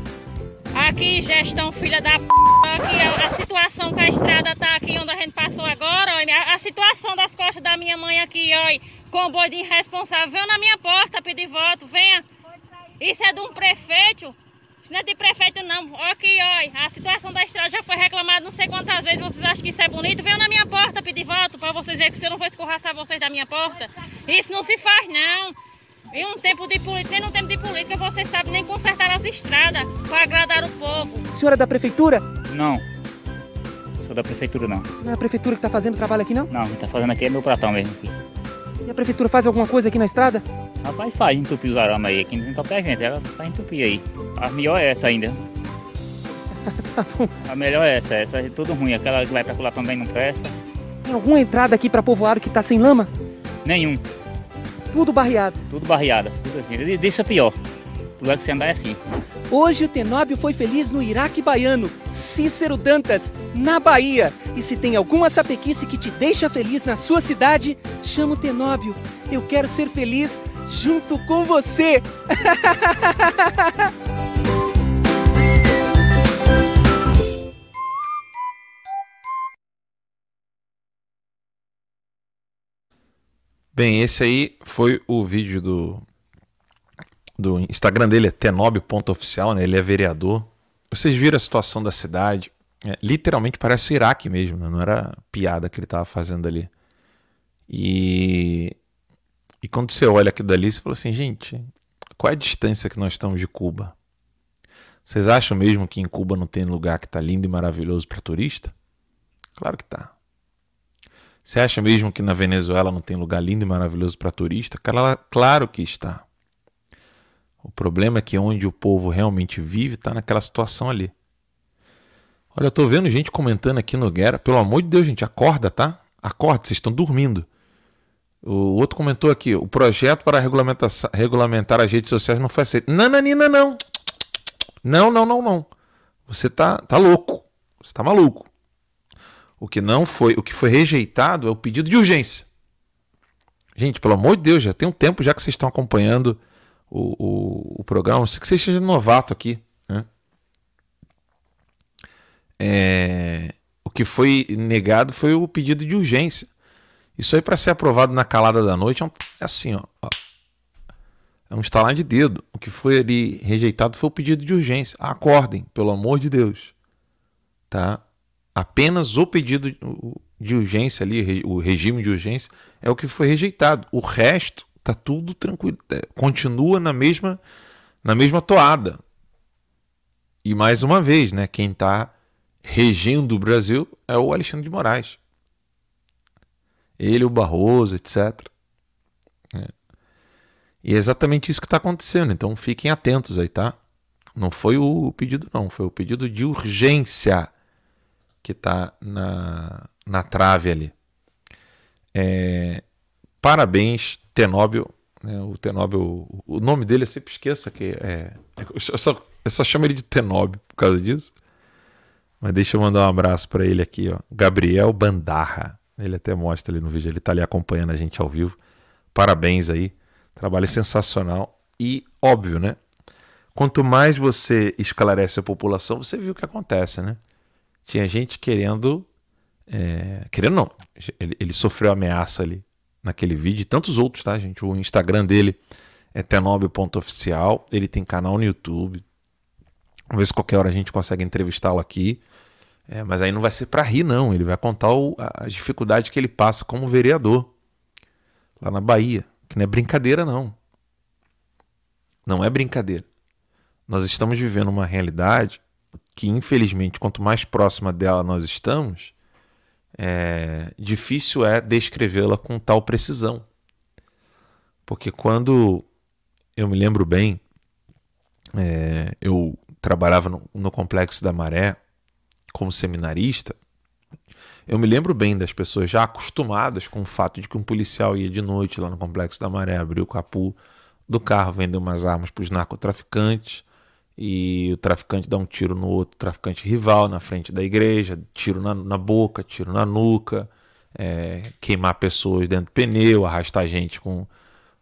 Aqui, gestão filha da p. Aqui a, a situação que a estrada tá aqui onde a gente passou agora, olha. A, a situação das costas da minha mãe aqui, olha. Com boi de irresponsável. Venha na minha porta pedir voto, venha. Isso é de um prefeito. Isso não é de prefeito, não. Aqui, olha. A situação da estrada já foi reclamada não sei quantas vezes. Vocês acham que isso é bonito? Venham na minha porta pedir voto para vocês verem que se eu não for escorraçar vocês da minha porta. Isso não se faz, não. Em um tempo de política, nem no tempo de política, vocês sabem nem consertar as estradas para agradar o povo. Senhora da prefeitura? Não. Sou da prefeitura não. Não é a prefeitura que tá fazendo trabalho aqui, não? Não, quem tá fazendo aqui é meu pratão mesmo. Aqui. E a prefeitura faz alguma coisa aqui na estrada? Rapaz, faz entupir os arames aí, aqui não desentope a gente, ela faz entupir aí. A melhor é essa ainda. A melhor é essa, essa é tudo ruim. Aquela que vai pra lá também não presta. Tem alguma entrada aqui pra povoado que tá sem lama? Nenhum. Tudo barreado. Tudo barreadas, tudo assim. Disso é pior. O lugar que você andar é assim. Hoje o Tenóbio foi feliz no Iraque Baiano, Cícero Dantas, na Bahia. E se tem alguma sapequice que te deixa feliz na sua cidade, chama o Tenóbio. Eu quero ser feliz junto com você. Bem, esse aí foi o vídeo do, do Instagram dele, é tenob.oficial, né? Ele é vereador. Vocês viram a situação da cidade? É, literalmente parece o Iraque mesmo, né? não era piada que ele estava fazendo ali. E, e quando você olha aquilo dali, você fala assim, gente, qual é a distância que nós estamos de Cuba? Vocês acham mesmo que em Cuba não tem lugar que está lindo e maravilhoso para turista? Claro que tá. Você acha mesmo que na Venezuela não tem lugar lindo e maravilhoso para turista? Claro que está. O problema é que onde o povo realmente vive está naquela situação ali. Olha, eu tô vendo gente comentando aqui no Guerra. Pelo amor de Deus, gente, acorda, tá? Acorda, vocês estão dormindo. O outro comentou aqui: o projeto para regulamentar as redes sociais não foi aceito. Nananina, não. Não, não, não, não. Você tá, tá louco. Você tá maluco. O que não foi, o que foi rejeitado é o pedido de urgência. Gente, pelo amor de Deus, já tem um tempo já que vocês estão acompanhando o, o, o programa. Se que você seja novato aqui, né? É, o que foi negado foi o pedido de urgência. Isso aí para ser aprovado na calada da noite é, um, é assim, ó, ó. É um estalar de dedo. O que foi ali rejeitado foi o pedido de urgência. Acordem, pelo amor de Deus. Tá? Apenas o pedido de urgência ali, o regime de urgência, é o que foi rejeitado. O resto tá tudo tranquilo, continua na mesma na mesma toada. E mais uma vez, né, quem está regendo o Brasil é o Alexandre de Moraes. Ele, o Barroso, etc. É. E é exatamente isso que está acontecendo. Então fiquem atentos aí, tá? Não foi o pedido, não. Foi o pedido de urgência. Que está na, na trave ali. É, parabéns, Tenóbio. Né, o Tenóbio, o nome dele eu sempre esqueço que é. Eu só, eu só chamo ele de Tenóbio por causa disso. Mas deixa eu mandar um abraço para ele aqui, ó. Gabriel Bandarra. Ele até mostra ali no vídeo, ele está ali acompanhando a gente ao vivo. Parabéns aí. Trabalho sensacional. E óbvio, né? Quanto mais você esclarece a população, você viu o que acontece, né? Tinha gente querendo. É, querendo não. Ele, ele, sofreu ameaça ali naquele vídeo e tantos outros, tá, gente? O Instagram dele é tenob.oficial. Ele tem canal no YouTube. Vamos ver se qualquer hora a gente consegue entrevistá-lo aqui. É, mas aí não vai ser para rir, não. Ele vai contar o, as dificuldades que ele passa como vereador lá na Bahia. Que não é brincadeira, não. Não é brincadeira. Nós estamos vivendo uma realidade que, infelizmente, quanto mais próxima dela nós estamos, é, difícil é descrevê-la com tal precisão. Porque quando eu me lembro bem, é, eu trabalhava no, no Complexo da Maré como seminarista, eu me lembro bem das pessoas já acostumadas com o fato de que um policial ia de noite lá no Complexo da Maré, abrir o capu do carro, vender umas armas para os narcotraficantes, e o traficante dá um tiro no outro traficante rival na frente da igreja, tiro na, na boca, tiro na nuca, é, queimar pessoas dentro do pneu, arrastar gente com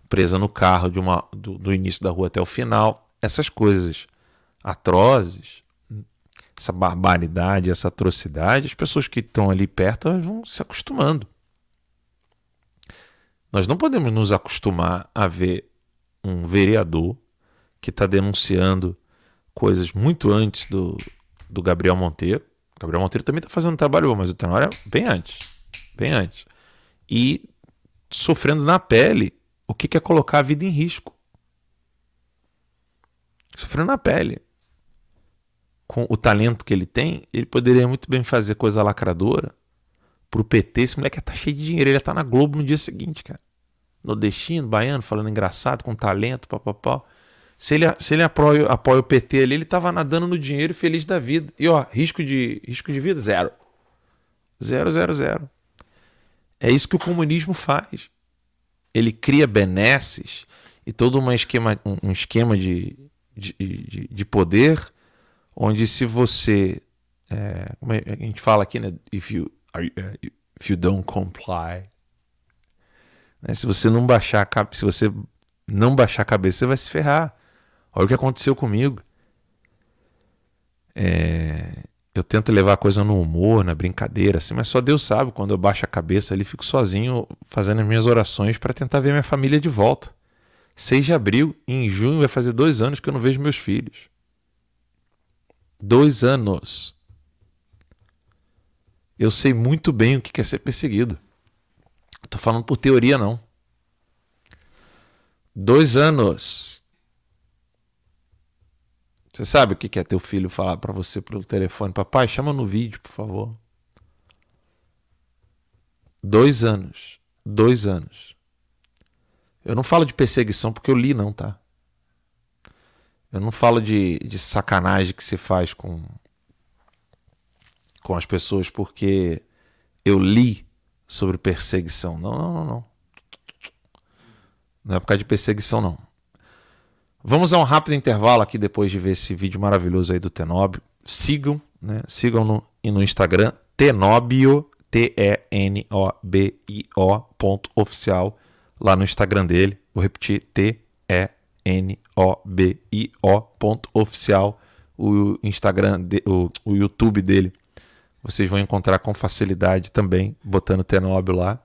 presa no carro de uma, do, do início da rua até o final. Essas coisas atrozes, essa barbaridade, essa atrocidade, as pessoas que estão ali perto vão se acostumando. Nós não podemos nos acostumar a ver um vereador que está denunciando coisas muito antes do, do Gabriel Monteiro. Gabriel Monteiro também está fazendo um trabalho bom, mas o Tenório é bem antes. Bem antes. E sofrendo na pele o que é colocar a vida em risco. Sofrendo na pele. Com o talento que ele tem, ele poderia muito bem fazer coisa lacradora pro PT. Esse moleque tá cheio de dinheiro, ele tá na Globo no dia seguinte, cara. Nordestino, baiano, falando engraçado, com talento, papapá. Se ele, se ele apoia, apoia o PT ali, ele estava nadando no dinheiro e feliz da vida. E ó, risco de, risco de vida, zero. Zero, zero, zero. É isso que o comunismo faz. Ele cria benesses e todo uma esquema, um esquema de, de, de, de poder onde se você. É, é, a gente fala aqui, né? If you, are, if you don't comply. Né? Se você não baixar a se você não baixar a cabeça, você vai se ferrar. Olha o que aconteceu comigo. É, eu tento levar a coisa no humor, na brincadeira, assim, mas só Deus sabe. Quando eu baixo a cabeça ali, fico sozinho fazendo as minhas orações para tentar ver minha família de volta. 6 de abril, em junho vai fazer dois anos que eu não vejo meus filhos. Dois anos. Eu sei muito bem o que é ser perseguido. Estou falando por teoria, não. Dois anos. Você sabe o que é teu filho falar para você pelo telefone? Papai, chama no vídeo, por favor. Dois anos. Dois anos. Eu não falo de perseguição porque eu li, não, tá? Eu não falo de, de sacanagem que se faz com, com as pessoas porque eu li sobre perseguição. Não, não, não, não. Não é por causa de perseguição, não. Vamos a um rápido intervalo aqui depois de ver esse vídeo maravilhoso aí do Tenóbio. Sigam, né? Sigam no, no Instagram Tenóbio, T-E-N-O-B-I-O ponto oficial lá no Instagram dele. Vou repetir, T-E-N-O-B-I-O ponto oficial. O Instagram, de, o, o YouTube dele. Vocês vão encontrar com facilidade também, botando Tenóbio lá.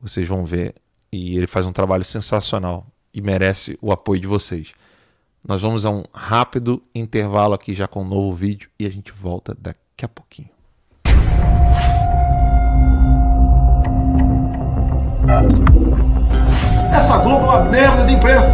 Vocês vão ver. E ele faz um trabalho sensacional e merece o apoio de vocês. Nós vamos a um rápido intervalo aqui já com um novo vídeo e a gente volta daqui a pouquinho. Essa Globo é uma merda de imprensa.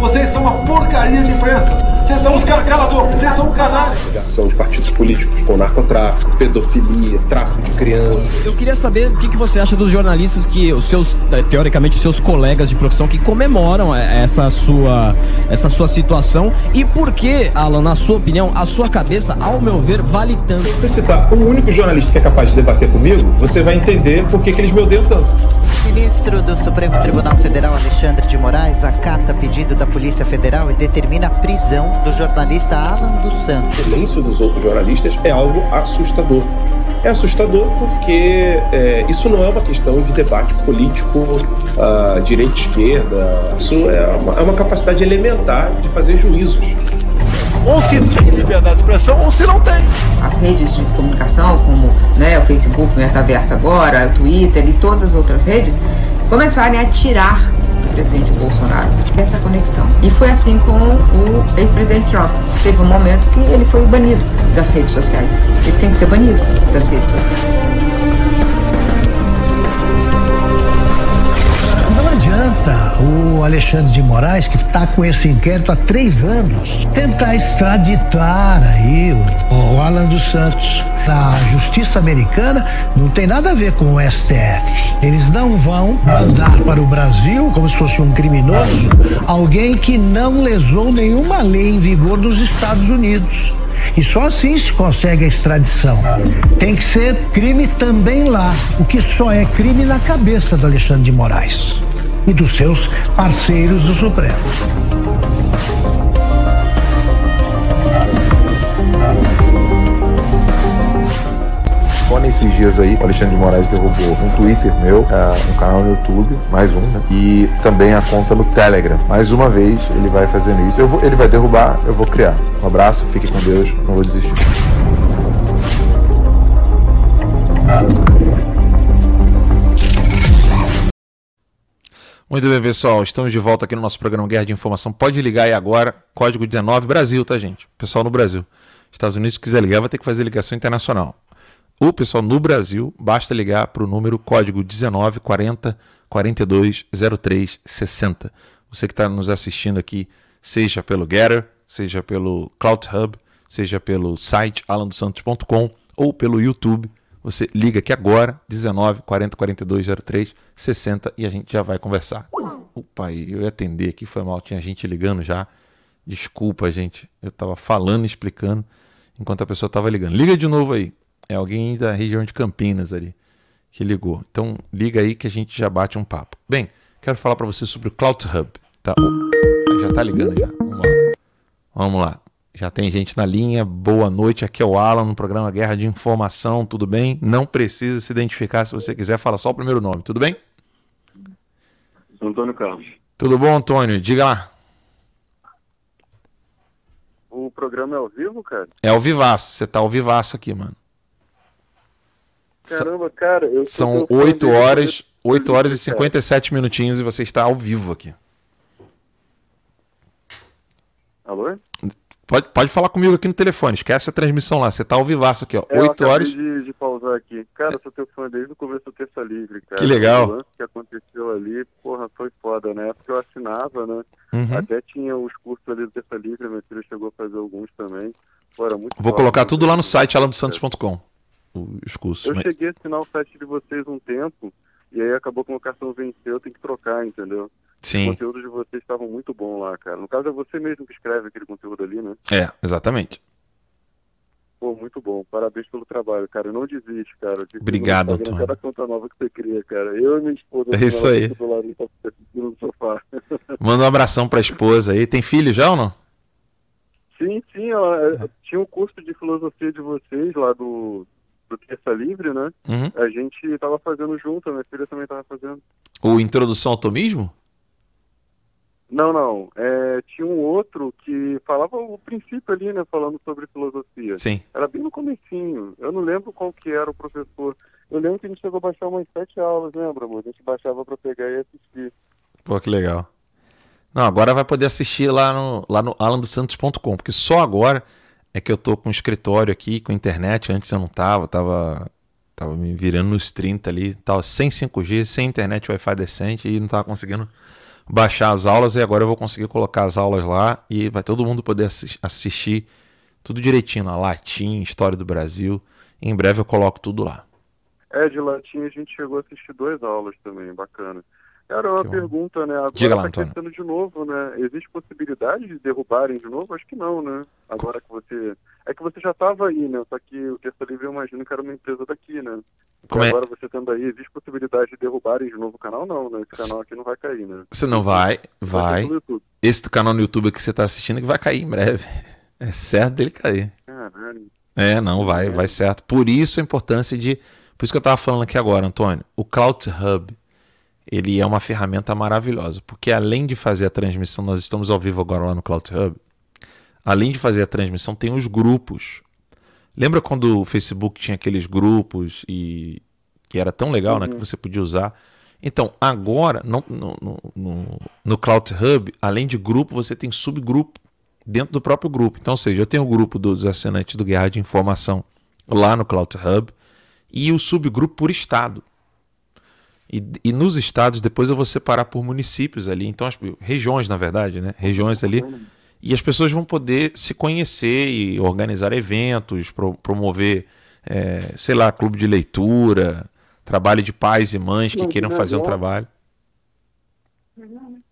Vocês são uma porcaria de imprensa. Vocês são os caras, cala a boca, vocês são um canalha. Ligação de partidos políticos com narcotráfico, pedofilia, tráfico de crianças. Eu queria saber o que, que você acha dos jornalistas que os seus, eh, teoricamente, os seus colegas de profissão que comemoram eh, essa sua, essa sua situação e por que, Alan, na sua opinião, a sua cabeça, ao meu ver, vale tanto? Se você citar o único jornalista que é capaz de debater comigo, você vai entender por que, que eles me odeiam tanto. Ministro do Supremo Tribunal Federal Alexandre de Moraes acata pedido da Polícia Federal e determina a prisão do jornalista Alan dos Santos. Silêncio dos outros jornalistas é algo assustador. É assustador porque é, isso não é uma questão de debate político, uh, direita e esquerda. Isso é uma, é uma capacidade elementar de fazer juízos. Ou se tem liberdade de expressão ou se não tem. As redes de comunicação, como né, o Facebook, o Metaverso agora, o Twitter e todas as outras redes, começarem a tirar o presidente Bolsonaro dessa conexão. E foi assim com o ex-presidente Trump. Teve um momento que ele foi banido das redes sociais. Ele tem que ser banido das redes sociais. Não adianta o Alexandre de Moraes, que está com esse inquérito há três anos, tentar extraditar aí o, o Alan dos Santos. A justiça americana não tem nada a ver com o STF. Eles não vão mandar para o Brasil, como se fosse um criminoso, alguém que não lesou nenhuma lei em vigor nos Estados Unidos. E só assim se consegue a extradição. Tem que ser crime também lá, o que só é crime na cabeça do Alexandre de Moraes e dos seus parceiros do Supremo. Só nesses dias aí, o Alexandre de Moraes derrubou um Twitter meu, uh, um canal no YouTube, mais um, né? E também a conta no Telegram. Mais uma vez, ele vai fazendo isso. Vou, ele vai derrubar, eu vou criar. Um abraço, fique com Deus, não vou desistir. Muito bem, pessoal. Estamos de volta aqui no nosso programa Guerra de Informação. Pode ligar aí agora, código 19 Brasil, tá, gente? Pessoal no Brasil. Estados Unidos, se quiser ligar, vai ter que fazer ligação internacional. O pessoal no Brasil, basta ligar para o número código 1940 42 03 60. Você que está nos assistindo aqui, seja pelo Getter, seja pelo Cloud Hub, seja pelo site alandosantos.com ou pelo YouTube, você liga aqui agora, 19 40 42 03 60 e a gente já vai conversar. Opa, eu ia atender aqui, foi mal, tinha gente ligando já. Desculpa, gente. Eu estava falando, explicando, enquanto a pessoa estava ligando. Liga de novo aí. É alguém da região de Campinas ali que ligou. Então liga aí que a gente já bate um papo. Bem, quero falar para você sobre o Cloud Hub. Tá? Já está ligando já. Vamos lá. Vamos lá. Já tem gente na linha. Boa noite. Aqui é o Alan no programa Guerra de Informação. Tudo bem? Não precisa se identificar se você quiser. Fala só o primeiro nome. Tudo bem? Antônio Carlos. Tudo bom, Antônio? Diga lá. O programa é ao vivo, cara? É ao vivaço. Você tá ao vivaço aqui, mano. Caramba, cara. Eu São 8 horas, 8 horas e 57 minutinhos e você está ao vivo aqui. Alô? Pode, pode falar comigo aqui no telefone, esquece a transmissão lá, você tá ao vivaço aqui, ó. É, 8 horas. De, de pausar aqui. Cara, eu sou teu fã desde o começo do Terça Livre, cara. Que legal. O lance que aconteceu ali, porra, foi foda, né? Porque eu assinava, né? Uhum. Até tinha os cursos ali do Terça Livre, minha filha chegou a fazer alguns também. Pô, era muito Vou foda, colocar tudo lá no site alandosantos.com. Os cursos. Eu Mas- cheguei a assinar o site de vocês um tempo, e aí acabou que o meu cartão venceu, eu tenho que trocar, entendeu? Sim. Os conteúdos de vocês estavam muito bons lá, cara. No caso é você mesmo que escreve aquele conteúdo ali, né? É, exatamente. Pô, muito bom. Parabéns pelo trabalho, cara. Não desiste, cara. No Obrigado, Antônio. Cada conta nova que você cria, cara. Eu e minha esposa. É isso aí. no sofá. Manda um abração pra esposa aí. Tem filho já ou não? sim, sim. Ela, é, tinha um curso de filosofia de vocês lá do, do Terça Livre, né? Uhum. A gente tava fazendo junto, a minha filha também tava fazendo. O Introdução ao Tomismo? Não, não. É, tinha um outro que falava o princípio ali, né? Falando sobre filosofia. Sim. Era bem no comecinho. Eu não lembro qual que era o professor. Eu lembro que a gente chegou a baixar umas sete aulas, lembra, amor? A gente baixava pra pegar e assistir. Pô, que legal. Não, agora vai poder assistir lá no, lá no alandosantos.com, porque só agora é que eu tô com um escritório aqui, com internet. Antes eu não tava, tava, tava me virando nos 30 ali, tava sem 5G, sem internet Wi-Fi decente e não tava conseguindo baixar as aulas e agora eu vou conseguir colocar as aulas lá e vai todo mundo poder assi- assistir tudo direitinho lá, latim, história do Brasil. Em breve eu coloco tudo lá. É, de latim a gente chegou a assistir duas aulas também, bacana. Cara, uma pergunta, né? Agora Diga lá, tá crescendo de novo, né? Existe possibilidade de derrubarem de novo? Acho que não, né? Agora que você... É que você já estava aí, né? Só que o Terça Livre eu imagino que era uma empresa daqui, né? Como e é? agora você estando aí, existe possibilidade de derrubarem de novo o canal? Não, né? Esse canal aqui não vai cair, né? Você não vai, Vai. Esse canal no YouTube que você está assistindo que vai cair em breve. É certo dele cair. Caralho. É, não, vai, vai certo. Por isso a importância de. Por isso que eu estava falando aqui agora, Antônio. O Cloud Hub, ele é uma ferramenta maravilhosa. Porque além de fazer a transmissão, nós estamos ao vivo agora lá no Cloud Hub. Além de fazer a transmissão, tem os grupos. Lembra quando o Facebook tinha aqueles grupos e que era tão legal, né? Que você podia usar. Então, agora, no, no, no, no- Cloud Hub, além de grupo, você tem subgrupo dentro do próprio grupo. Então, ou seja, eu tenho o grupo dos assinantes do Guerra de Informação lá no Cloud Hub e o subgrupo por estado. E, e nos estados, depois eu vou separar por municípios ali. Então, as regiões, na verdade, né? Regiões ali. E as pessoas vão poder se conhecer e organizar eventos, pro- promover, eh, sei lá, clube de leitura, trabalho de pais e mães que Não, queiram que fazer um trabalho.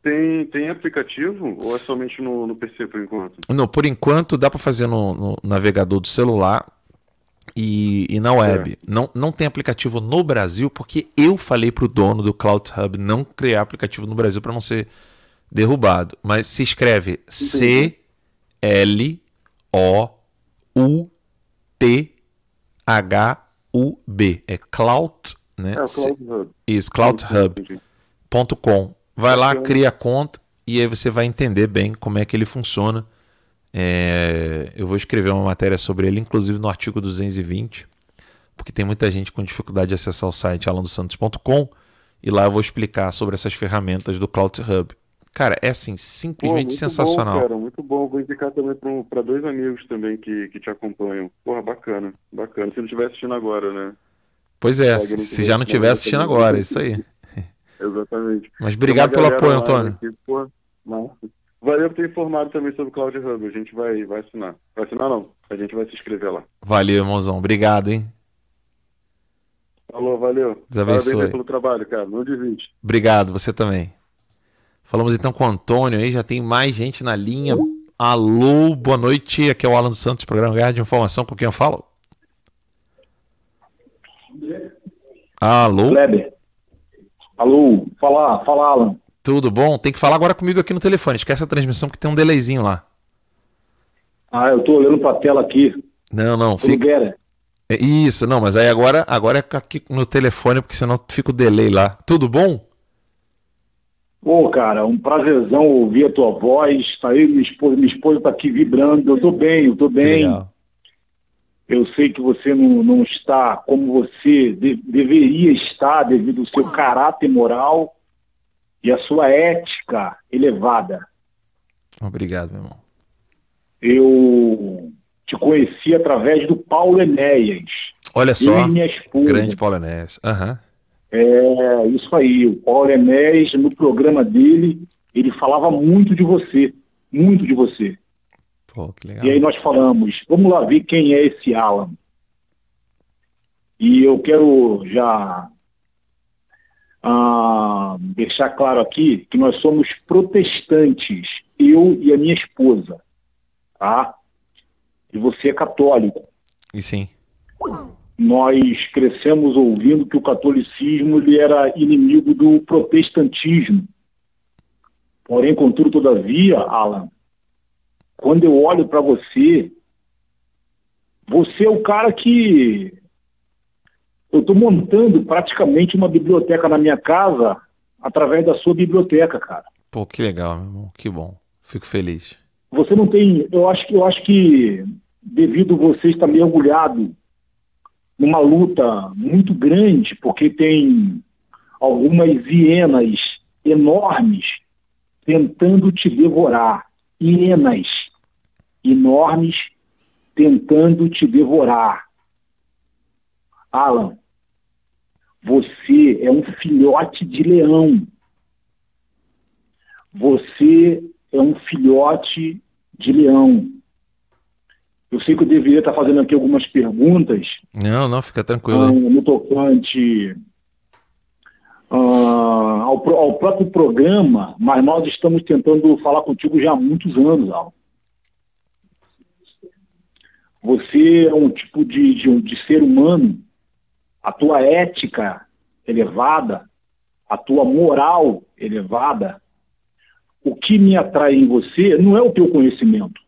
Tem, tem aplicativo ou é somente no, no PC por enquanto? Não, por enquanto dá para fazer no, no navegador do celular e, e na web. Não, não tem aplicativo no Brasil porque eu falei pro dono do Cloud Hub não criar aplicativo no Brasil para não ser derrubado. Mas se escreve C L O U T H U B. É Cloud, né? É Cloud Hub. Isso, cloudhub.com. Vai lá, cria a conta e aí você vai entender bem como é que ele funciona. É, eu vou escrever uma matéria sobre ele, inclusive no artigo 220, porque tem muita gente com dificuldade de acessar o site alandosantos.com e lá eu vou explicar sobre essas ferramentas do Cloud Hub. Cara, é assim, Pô, simplesmente muito sensacional. Bom, cara, muito bom. Vou indicar também para dois amigos também que, que te acompanham. Porra, bacana, bacana. Se não estiver assistindo agora, né? Pois é, no se já não estiver assistindo também. agora, é isso aí. Exatamente. Mas obrigado pelo apoio, Antônio. aqui, porra. Valeu por ter informado também sobre o Cloud Hub. A gente vai, vai assinar. Vai assinar não. A gente vai se inscrever lá. Valeu, irmãozão. Obrigado, hein? Falou, valeu. Deus abençoe. Parabéns pelo trabalho, cara. Não desiste. Obrigado, você também. Falamos então com o Antônio aí, já tem mais gente na linha. Alô, boa noite. Aqui é o Alan Santos, programa Guerra de Informação, com quem eu falo? Alô? Kleber. Alô, fala, fala, Alan. Tudo bom? Tem que falar agora comigo aqui no telefone. Esquece a transmissão que tem um delayzinho lá. Ah, eu tô olhando pra tela aqui. Não, não. Nogueira. É Isso, não, mas aí agora, agora é aqui no telefone, porque senão fica o delay lá. Tudo bom? Pô, cara, um prazerzão ouvir a tua voz. Tá aí, minha esposa, minha esposa tá aqui vibrando. Eu tô bem, eu tô bem. legal. Eu sei que você não, não está como você de- deveria estar devido ao seu caráter moral e a sua ética elevada. Obrigado, meu irmão. Eu te conheci através do Paulo Enéas. Olha só. Grande Paulo Enéas. Aham. É, isso aí. O Paulo Enéas, no programa dele, ele falava muito de você. Muito de você. Pô, que legal. E aí nós falamos, vamos lá ver quem é esse Alan. E eu quero já ah, deixar claro aqui que nós somos protestantes, eu e a minha esposa, tá? E você é católico. E sim. Nós crescemos ouvindo que o catolicismo ele era inimigo do protestantismo. Porém, contudo, todavia, Alan, quando eu olho para você, você é o cara que eu estou montando praticamente uma biblioteca na minha casa através da sua biblioteca, cara. Pô, que legal, meu irmão. Que bom. Fico feliz. Você não tem, eu acho que eu acho que devido você estar mergulhado numa luta muito grande, porque tem algumas hienas enormes tentando te devorar, hienas enormes tentando te devorar. Alan, você é um filhote de leão. você é um filhote de leão. Eu sei que eu deveria estar fazendo aqui algumas perguntas. Não, não, fica tranquilo. Ah, no tocante ah, ao, ao próprio programa, mas nós estamos tentando falar contigo já há muitos anos, Al. Você é um tipo de, de, de ser humano, a tua ética elevada, a tua moral elevada. O que me atrai em você não é o teu conhecimento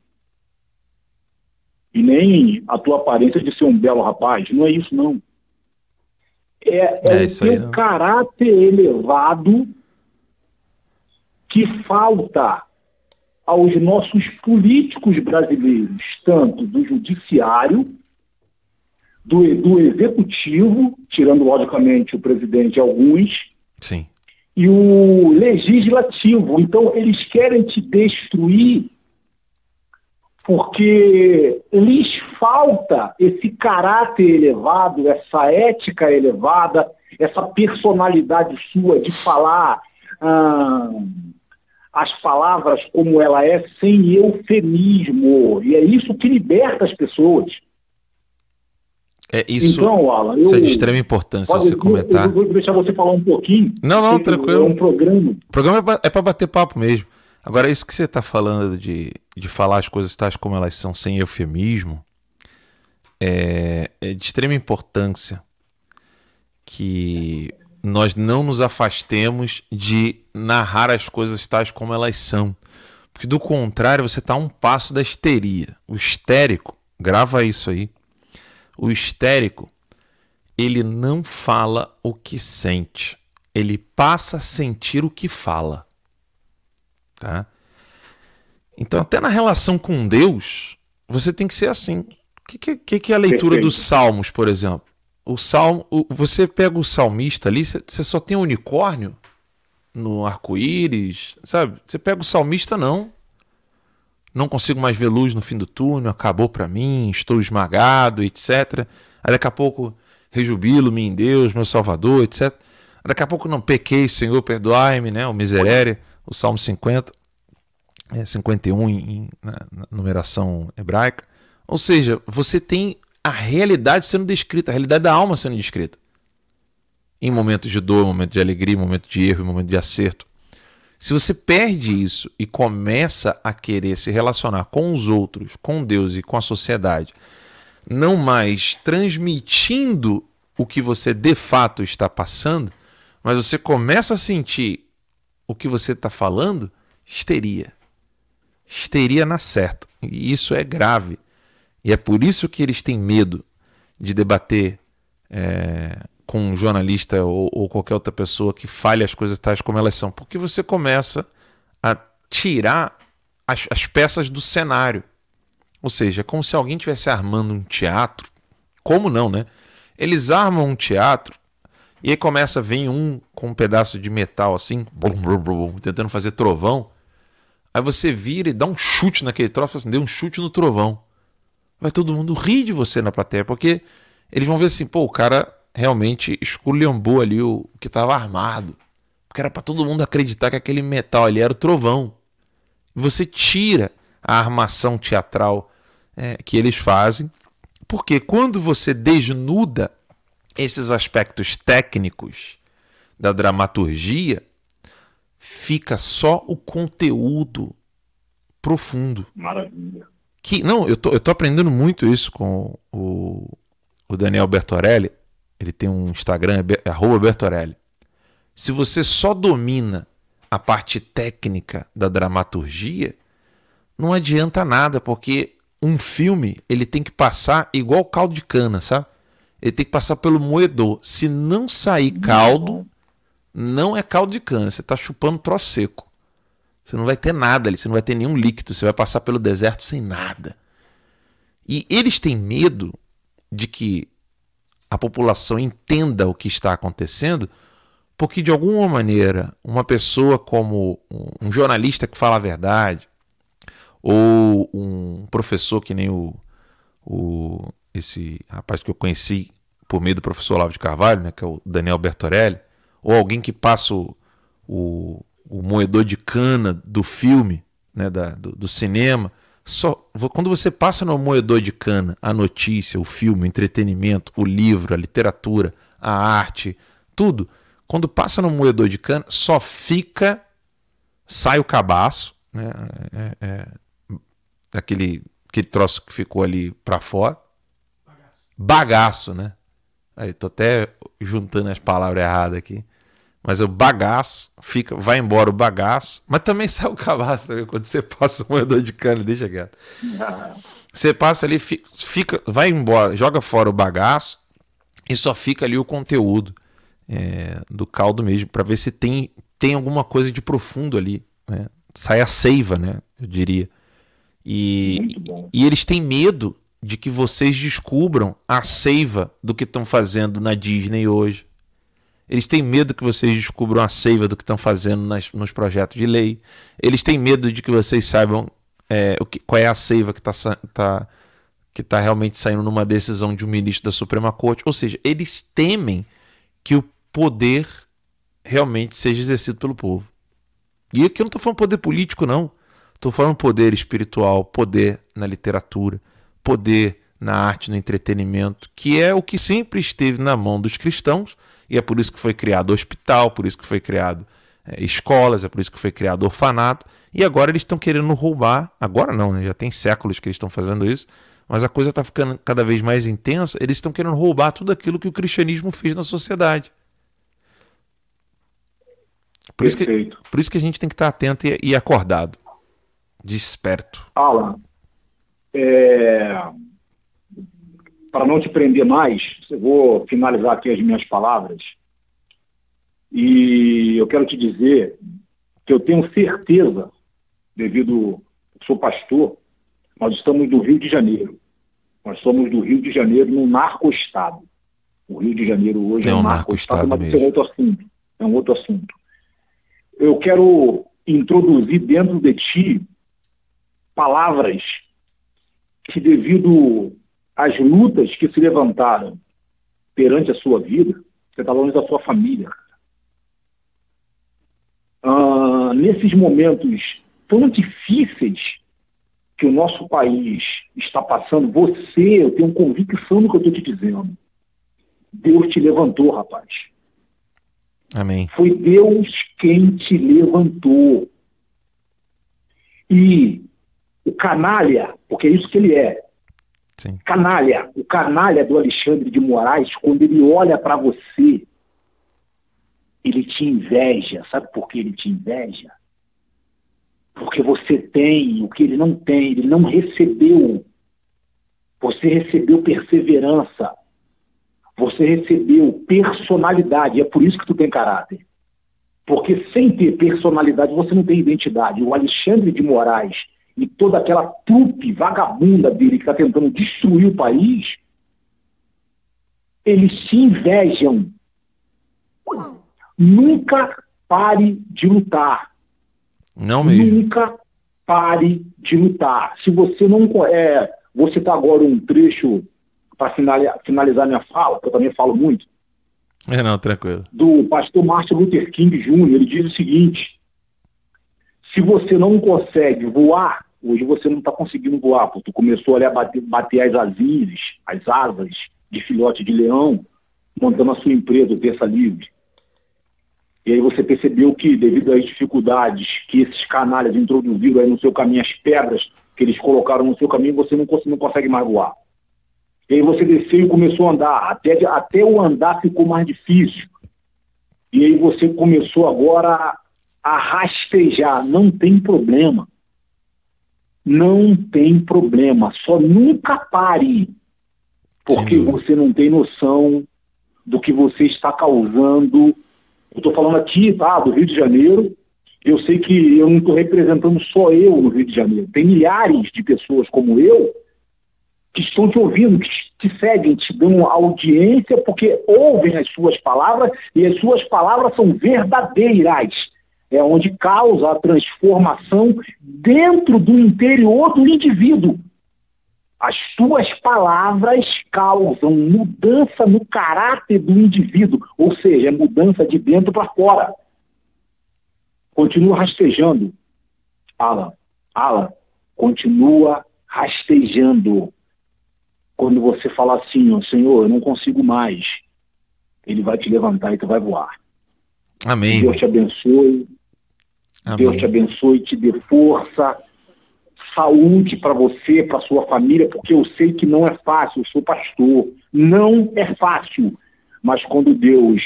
e nem a tua aparência de ser um belo rapaz, não é isso não. É, é, É o isso aí, teu não. caráter elevado que falta aos nossos políticos brasileiros, tanto do judiciário, do, do executivo, tirando logicamente o presidente alguns, Sim. e o legislativo. Então, eles querem te destruir porque lhes falta esse caráter elevado, essa ética elevada, essa personalidade sua de falar ah, as palavras como ela é, sem eufemismo. E é isso que liberta as pessoas. É isso. Então, Alan, eu- isso é de extrema importância Pode- você comentar. Eu vou deixar você falar um pouquinho. Não, não, tranquilo. É um programa. O programa é pra- é para bater papo mesmo. Agora, isso que você está falando de, de falar as coisas tais como elas são, sem eufemismo, é, é de extrema importância que nós não nos afastemos de narrar as coisas tais como elas são. Porque, do contrário, você está um passo da histeria. O histérico, grava isso aí. O histérico, ele não fala o que sente. Ele passa a sentir o que fala. Tá? Então, até na relação com Deus, você tem que ser assim. O que, que- que, é a leitura Perfeito. dos salmos, por exemplo? O salmo, o- você pega o salmista ali, você só tem um unicórnio no arco-íris, sabe? Você pega o salmista, não. Não consigo mais ver luz no fim do túnel, acabou pra mim, estou esmagado, etc. Aí daqui a pouco, rejubilo-me em Deus, meu Salvador, etc. Daqui a pouco, não pequei, Senhor, perdoai-me, né? O miserere, o Salmo 50, é, 51 em, na, na numeração hebraica. Ou seja, você tem a realidade sendo descrita, a realidade da alma sendo descrita. Em momentos de dor, momentos de alegria, momentos de erro, momentos de acerto. Se você perde isso e começa a querer se relacionar com os outros, com Deus e com a sociedade, não mais transmitindo o que você de fato está passando, mas você começa a sentir o que você está falando, histeria. Histeria na certa. E isso é grave. E é por isso que eles têm medo de debater é, com um jornalista ou, ou qualquer outra pessoa que fale as coisas tais como elas são. Porque você começa a tirar as, as peças do cenário. Ou seja, é como se alguém estivesse armando um teatro. Como não, né? Eles armam um teatro e aí começa, vem um com um pedaço de metal assim, blum, blum, blum, tentando fazer trovão. Aí você vira e dá um chute naquele troço, assim, deu um chute no trovão. Vai todo mundo rir de você na plateia, porque eles vão ver assim, pô, o cara realmente esculhambou ali o que estava armado. Porque era para todo mundo acreditar que aquele metal ali era o trovão. Você tira a armação teatral é, que eles fazem, porque quando você desnuda esses aspectos técnicos da dramaturgia, fica só o conteúdo profundo. Maravilha. Que, não, eu tô, eu tô aprendendo muito isso com o, o Daniel Bertorelli. Ele tem um Instagram, é é arroba Bertorelli. Se você só domina a parte técnica da dramaturgia, não adianta nada, porque um filme ele tem que passar igual caldo de cana, sabe? Ele tem que passar pelo moedor. Se não sair caldo, não é caldo de cana. Você está chupando troço seco. Você não vai ter nada ali, você não vai ter nenhum líquido, você vai passar pelo deserto sem nada. E eles têm medo de que a população entenda o que está acontecendo, porque de alguma maneira uma pessoa como um- um jornalista que fala a verdade, ou um professor que nem o, o esse rapaz que eu conheci por meio do professor Olavo de Carvalho, né, que é o Daniel Bertorelli, ou alguém que passa o, o, o moedor de cana do filme, né, da, do, do cinema. Só quando você passa no moedor de cana, a notícia, o filme, o entretenimento, o livro, a literatura, a arte, tudo, quando passa no moedor de cana, só fica sai o cabaço, né? É, é, aquele, aquele troço que ficou ali para fora. Bagaço. né? Aí tô até juntando as palavras erradas aqui. Mas o bagaço fica, vai embora o bagaço, mas também sai o cabaço também, quando você passa o moedor de cana, deixa quieto. Você passa ali, fica, vai embora, joga fora o bagaço e só fica ali o conteúdo é, do caldo mesmo, para ver se tem, tem alguma coisa de profundo ali. Né? Sai a seiva, né? Eu diria. E, e eles têm medo de que vocês descubram a seiva do que estão fazendo na Disney hoje eles têm medo que vocês descubram a seiva do que estão fazendo nas, nos projetos de lei. Eles têm medo de que vocês saibam é, o que, qual é a seiva que está tá, que tá realmente saindo numa decisão de um ministro da Suprema Corte. Ou seja, eles temem que o poder realmente seja exercido pelo povo. E aqui eu não estou falando poder político, não. Estou falando poder espiritual, poder na literatura, poder na arte, no entretenimento, que é o que sempre esteve na mão dos cristãos e é por isso que foi criado hospital, por isso que foi criado é, escolas, é por isso que foi criado orfanato. E agora eles estão querendo roubar. Agora não, né? já tem séculos que eles estão fazendo isso. Mas a coisa está ficando cada vez mais intensa. Eles estão querendo roubar tudo aquilo que o cristianismo fez na sociedade. Por isso, que, por isso que a gente tem que estar atento e, e acordado, desperto. Alan, é, para não te prender mais, eu vou finalizar aqui as minhas palavras. E eu quero te dizer que eu tenho certeza, devido sou pastor, nós estamos do Rio de Janeiro. Nós somos do Rio de Janeiro num narco-estado. O Rio de Janeiro hoje é, é um narco-estado, mas mesmo. é um outro assunto. É um outro assunto. Eu quero introduzir dentro de ti palavras que, devido as lutas que se levantaram perante a sua vida, você está longe da sua família. Ah, nesses momentos tão difíceis que o nosso país está passando, você, eu tenho convicção do que eu estou te dizendo. Deus te levantou, rapaz. Amém. Foi Deus quem te levantou. E o canalha, porque é isso que ele é, Sim. Canalha, o canalha do Alexandre de Moraes, quando ele olha para você, ele te inveja. Sabe por que ele te inveja? Porque você tem o que ele não tem, ele não recebeu. Você recebeu perseverança. Você recebeu personalidade. É por isso que tu tem caráter. Porque sem ter personalidade, você não tem identidade. O Alexandre de Moraes, e toda aquela trupe vagabunda dele que está tentando destruir o país, eles se invejam. Nunca pare de lutar. Não mesmo. Nunca pare de lutar. Se você não é, vou citar agora um trecho para finalizar minha fala, que eu também falo muito. É não, tranquilo. Do pastor Martin Luther King Jr. Ele diz o seguinte: se você não consegue voar, hoje você não está conseguindo voar, porque tu começou ali a bater, bater as asinhas, as asas de filhote de leão, montando a sua empresa, o Terça Livre. E aí você percebeu que, devido às dificuldades que esses canalhas introduziram aí no seu caminho, as pedras que eles colocaram no seu caminho, você não, não consegue mais voar. E aí você desceu e começou a andar. Até, até o andar ficou mais difícil. E aí você começou agora a rastejar, não tem problema. Não tem problema, só nunca pare, porque você não tem noção do que você está causando. Eu estou falando aqui, tá, do Rio de Janeiro. Eu sei que eu não estou representando só eu no Rio de Janeiro. Tem milhares de pessoas como eu que estão te ouvindo, que te seguem, te dão audiência, porque ouvem as suas palavras e as suas palavras são verdadeiras é onde causa a transformação dentro do interior do indivíduo. As tuas palavras causam mudança no caráter do indivíduo, ou seja, é mudança de dentro para fora. Continua rastejando. Alan, Alan, continua rastejando. Quando você fala assim, ó, Senhor, eu não consigo mais, ele vai te levantar e tu vai voar. Amém. Deus te abençoe. Amém. Deus te abençoe, te dê força, saúde para você, para sua família, porque eu sei que não é fácil, eu sou pastor. Não é fácil. Mas quando Deus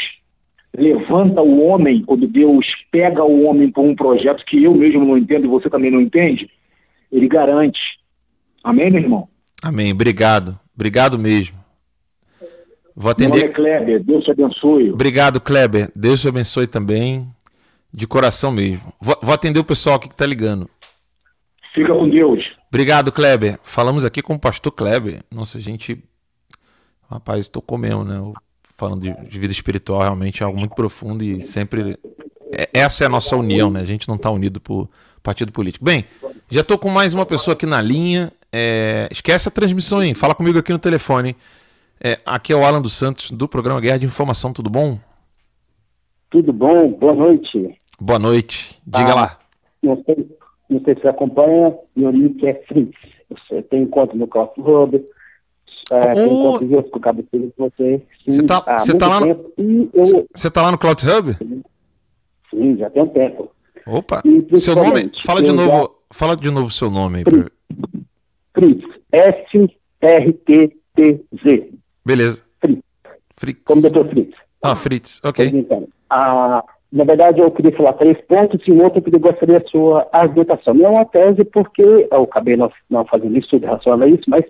levanta o homem, quando Deus pega o homem por um projeto que eu mesmo não entendo e você também não entende, ele garante. Amém, meu irmão? Amém. Obrigado. Obrigado mesmo. Vou Meu nome é atender. Kleber, Deus te abençoe. Obrigado, Kleber. Deus te abençoe também. De coração mesmo. Vou, vou atender o pessoal aqui que tá ligando. Fica com Deus. Obrigado, Kleber. Falamos aqui com o pastor Kleber. Nossa, a gente. Rapaz, tocou mesmo, né? Falando de, de vida espiritual, realmente é algo muito profundo e sempre. é- Essa é a nossa união, né? A gente não tá unido por partido político. Bem, já tô com mais uma pessoa aqui na linha. É, Esquece a transmissão aí. Fala comigo aqui no telefone. É, aqui é o Alan dos Santos, do programa Guerra de Informação. Tudo bom? Tudo bom? Boa noite. Boa noite. Diga Ah, lá. Não sei, não sei se você acompanha, meu nick é Fritz. Você tem conta no Cloud Hub, é, tem outras que eu acabo de com você. Você Sim, tá, tá lá no, eu, você tá lá no Cloud Hub? sim, já tem um tempo. Opa. Seu nome? Fala de novo. Fala de novo seu nome Fritz, S-R-T-T-Z. Beleza. Fritz. Fritz. Como Dr. Fritz. Ah, Fritz. Ok. Então, ah, na verdade, eu queria falar três pontos e um outro que eu gostaria da sua argumentação. Não é uma tese, porque eu acabei não, não fazendo estudo relacionado a isso, mas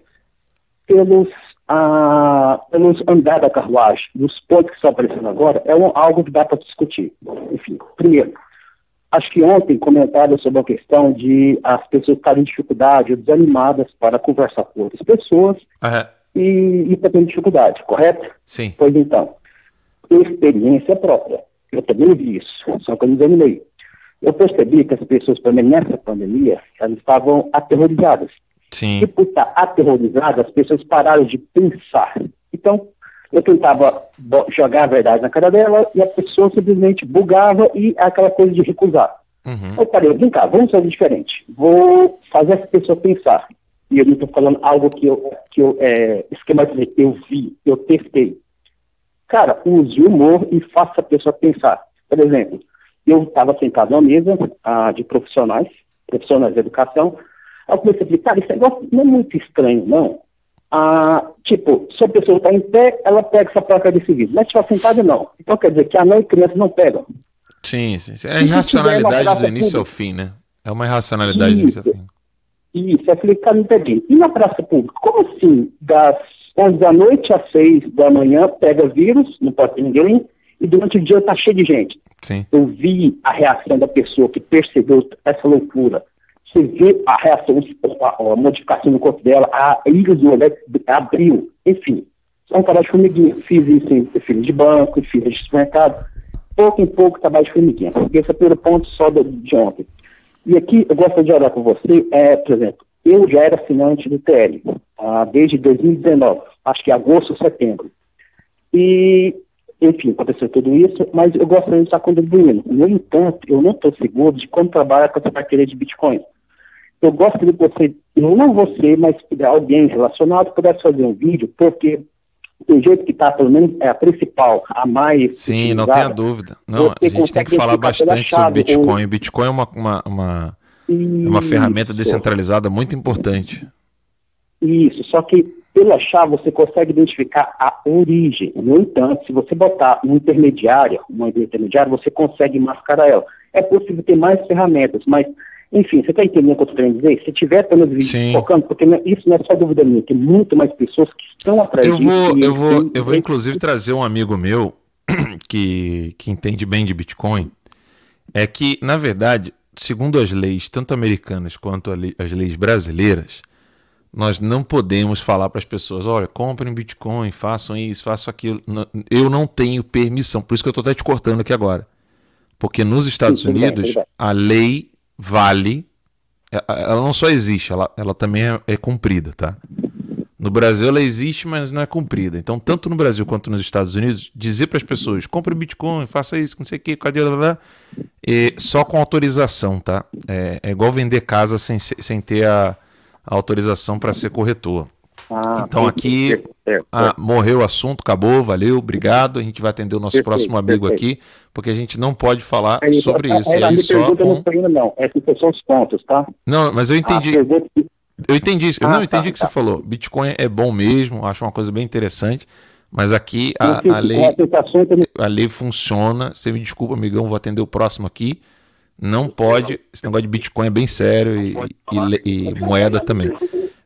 pelos, ah, pelos andar da carruagem, dos pontos que estão aparecendo agora, é um- algo que dá para discutir. Enfim, primeiro, acho que ontem comentaram sobre a questão de as pessoas estarem em dificuldade ou desanimadas para conversar com outras pessoas Aham. e, e tendo dificuldade, correto? Sim. Pois então, experiência própria. Eu também vi isso, só que eu me desanimei. Eu percebi que as pessoas, pelo menos nessa pandemia, elas estavam aterrorizadas. Sim. E por estar aterrorizadas, as pessoas pararam de pensar. Então, eu tentava jogar a verdade na cara dela e a pessoa simplesmente bugava e aquela coisa de recusar. Uhum. Eu parei, vem cá, vamos fazer diferente. Vou fazer essa pessoa pensar. E eu não estou falando algo que eu, que eu é, esquematizei, eu vi, eu testei. Cara, use o humor e faça a pessoa pensar. Por exemplo, eu estava sentado numa mesa ah, de profissionais, profissionais de educação, aí eu comecei a dizer, cara, esse negócio não é muito estranho, não. Ah, tipo, se a pessoa está em pé, ela pega essa placa de serviço. Mas se estiver sentada, não. Então quer dizer que a mãe e criança não pegam. Sim, sim. É irracionalidade do início ao pública- fim, né? É uma irracionalidade do início ao fim. Isso, eu falei, cara, não entendi. E na praça pública, como assim, das 11 da noite às 6 da manhã, pega vírus, não pode ter ninguém, e durante o dia tá cheio de gente. Sim. Eu vi a reação da pessoa que percebeu essa loucura. Você vê a reação, a, a modificação no corpo dela, a ilha do olhar abriu, enfim. É um trabalho de formiguinha. Fiz isso em fila de banco, fila de supermercado. Pouco em pouco, trabalho de formiguinha. Esse é o primeiro ponto só de, de ontem. E aqui eu gosto de olhar com você, é, por exemplo, eu já era assinante do TL ah, desde 2019, acho que agosto setembro. E, enfim, aconteceu tudo isso, mas eu gostaria de estar contribuindo. No entanto, eu não estou seguro de como trabalhar com essa carteira de Bitcoin. Eu gostaria que você, não você, mas alguém relacionado pudesse fazer um vídeo, porque do jeito que está, pelo menos é a principal, a mais. Sim, não tenha dúvida. Não, a gente tem que falar bastante sobre Bitcoin. ou- Bitcoin é uma, uma, uma, é uma ferramenta descentralizada muito importante. Isso, só que pela chave você consegue identificar a origem. No entanto, se você botar uma intermediária, uma intermediária, você consegue mascarar ela. É possível ter mais ferramentas, mas, enfim, você está entendendo o que eu estou querendo dizer? Se tiver pelos vídeos focando, porque não- isso não é só dúvida minha, tem muito mais pessoas que estão atrás Eu disso. vou, eu vou, tem- eu vou inclusive trazer um amigo meu que, que entende bem de Bitcoin. É que, na verdade, segundo as leis, tanto americanas quanto as leis brasileiras, nós não podemos falar para as pessoas: olha, comprem Bitcoin, façam isso, façam aquilo. Eu não tenho permissão, por isso que eu estou até te cortando aqui agora. Porque nos Estados Sim, bem, Unidos, bem. a lei vale. a- Ela não só existe, ela, ela também é, é cumprida, tá? No Brasil ela existe, mas não é cumprida. Então, tanto no Brasil quanto nos Estados Unidos, dizer para as pessoas: compre Bitcoin, faça isso, não sei o que, cadê lá, lá, e só com autorização, tá? É, é igual vender casa sem, sem ter a, a autorização para ser corretor. Ah, Então aqui ah, morreu o assunto, acabou, valeu, obrigado. A gente vai atender o nosso Perfeito, próximo amigo perfeito. aqui, porque a gente não pode falar Aí, sobre a- isso. a, a aí só com- não foi ainda, não. Esses são os pontos, tá? Não, mas eu entendi. A pergunta que- Eu entendi isso. Eu Ah, não tá, entendi o que tá. você falou. Bitcoin é bom mesmo, acho uma coisa bem interessante. Mas aqui a, a lei, que a lei funciona. Você me desculpa, amigão, vou atender o próximo aqui. Não pode. Esse negócio de Bitcoin é bem sério e, e e moeda também.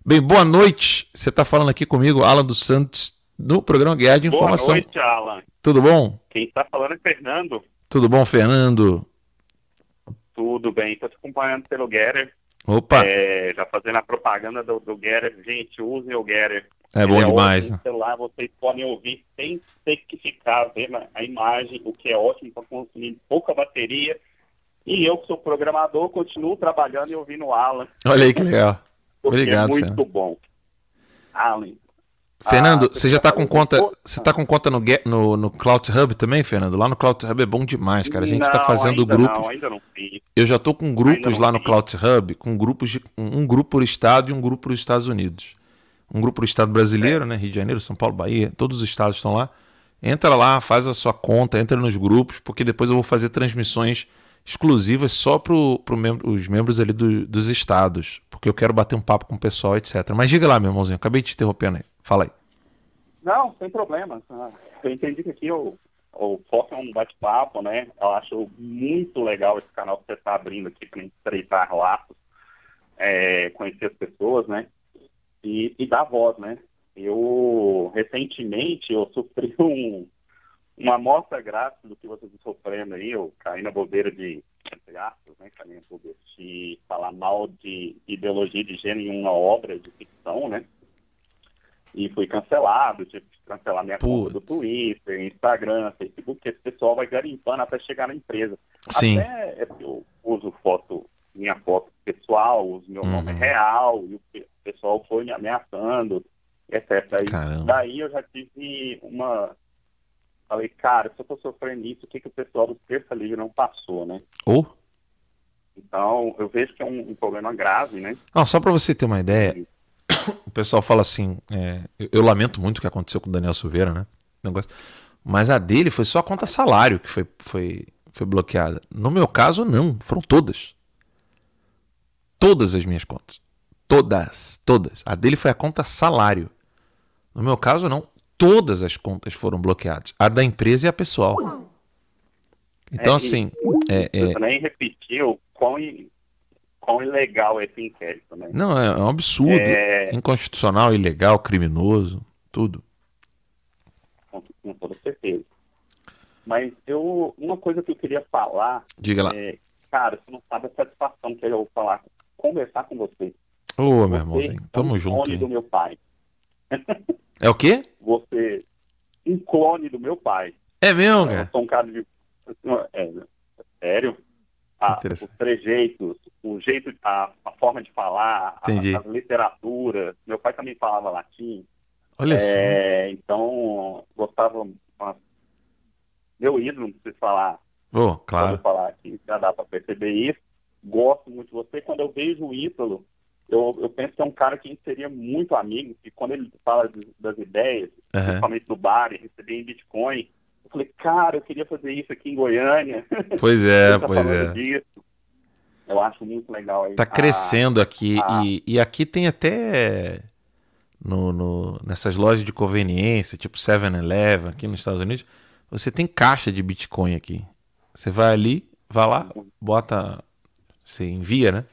Bem, boa noite. Você está falando aqui comigo, Alan dos Santos, no programa Guiar de Informação. Boa noite, Alan. Tudo bom? Quem está falando é Fernando. Tudo bom, Fernando? Tudo bem, estou te acompanhando pelo Getter. Opa! É, já fazendo a propaganda do, do Getter. Gente, usem o Getter. É bom Ele demais, né? celular, vocês podem ouvir sem ter que ficar vendo a imagem, o que é ótimo para consumir pouca bateria. E eu, que sou programador, continuo trabalhando e ouvindo o Alan. Olha aí que legal. Porque Obrigado, é muito Fernando. bom. Alan, Fernando, Ah, você já tá com conta, você tá com conta no, no, no Cloud Hub também, Fernando? Lá no Cloud Hub é bom demais, cara. A gente tá Não, fazendo grupos. Não, ainda não fiz. Eu já tô com grupos lá no Cloud Hub, com grupos de um grupo por estado e um grupo para os Estados Unidos. Um grupo para o estado brasileiro, né? Rio de Janeiro, São Paulo, Bahia, todos os estados estão lá. Entra lá, faz a sua conta, entra nos grupos, porque depois eu vou fazer transmissões exclusivas só para mem os membros ali do- dos estados, porque eu quero bater um papo com o pessoal, etc. Mas diga lá, meu irmãozinho, acabei te interrompendo aí. Fala aí. Não, sem problema. Eu entendi que aqui o, o foco é um bate-papo, né? Eu acho muito legal esse canal que você está abrindo aqui para estreitar laços, é, conhecer as pessoas, né? E, e dar voz, né? Eu, recentemente, eu sofri um, uma amostra grátis do que vocês estão sofrendo aí, eu caí na bobeira de, entre aspas, né? Caí na bobeira de falar mal de ideologia de gênero em uma obra de ficção, né? e fui cancelado, tive que cancelar minha conta do Twitter, Instagram, Facebook, porque esse pessoal vai garimpando até chegar na empresa. Sim. Até é, eu uso foto, minha foto pessoal, uso meu nome Uhum. real, e o pe- pessoal foi me ameaçando, etc. Daí, daí eu já tive uma. Falei, cara, se eu tô sofrendo isso, o que, que o pessoal do Terça Livre não passou, né? Ou? Então, eu vejo que é um, um problema grave, né? Não, só para você ter uma ideia, o pessoal fala assim, é, eu, eu lamento muito o que aconteceu com o Daniel Silveira, né? Negócio, mas a dele foi só a conta salário que foi, foi, foi bloqueada. No meu caso, não, foram todas. Todas as minhas contas. Todas, todas. A dele foi a conta salário. No meu caso, não. Todas as contas foram bloqueadas. A da empresa e a pessoal. Então, É, assim, e é, é, Você nem repetiu quão, quão ilegal é esse inquérito, né? Não, é, é um absurdo. É. Inconstitucional, ilegal, criminoso, tudo. com, com toda certeza. Mas eu, uma coisa que eu queria falar, Diga lá. é, cara, você não sabe a satisfação que eu vou falar, conversar com você. Ô, meu Você irmãozinho, é tamo um junto clone aí. do meu pai. É o quê? Você, um clone do meu pai. É mesmo, Eu cara? sou um cara de. É, sério? Ah, os trejeitos, o jeito, a, a forma de falar, a, Entendi. a literatura. Meu pai também falava latim. Olha é, Então, gostava. Meu ídolo, não preciso falar. Oh, claro. Pode falar aqui, já dá para perceber isso. Gosto muito de você. Quando eu vejo o Ítalo, eu, eu penso que é um cara que a gente seria muito amigo, e quando ele fala de- das ideias, Aham. principalmente do bar, e receber em Bitcoin, eu falei, cara, eu queria fazer isso aqui em Goiânia. Pois é, tá pois é. disso. Eu acho muito legal aí. Tá a- crescendo aqui a- e, e aqui tem até no, no- nessas lojas de conveniência, tipo 7-Eleven aqui nos Estados Unidos, você tem caixa de Bitcoin aqui. Você vai ali, vai lá, bota, você envia, né?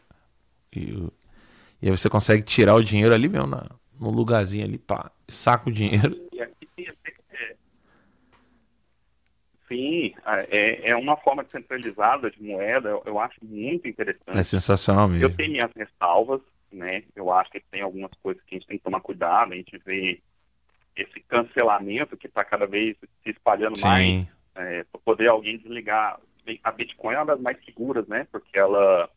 E, o- e aí você consegue tirar o dinheiro ali mesmo, na, no lugarzinho ali, pá, saca o dinheiro. E aqui tem até é, Sim, é, é uma forma centralizada de moeda, eu, eu acho muito interessante. É sensacional mesmo. Eu tenho minhas ressalvas, né? Eu acho que tem algumas coisas que a gente tem que tomar cuidado, a gente vê esse cancelamento que está cada vez se espalhando Sim. mais, para poder alguém desligar. A Bitcoin é uma das mais seguras, né? Porque ela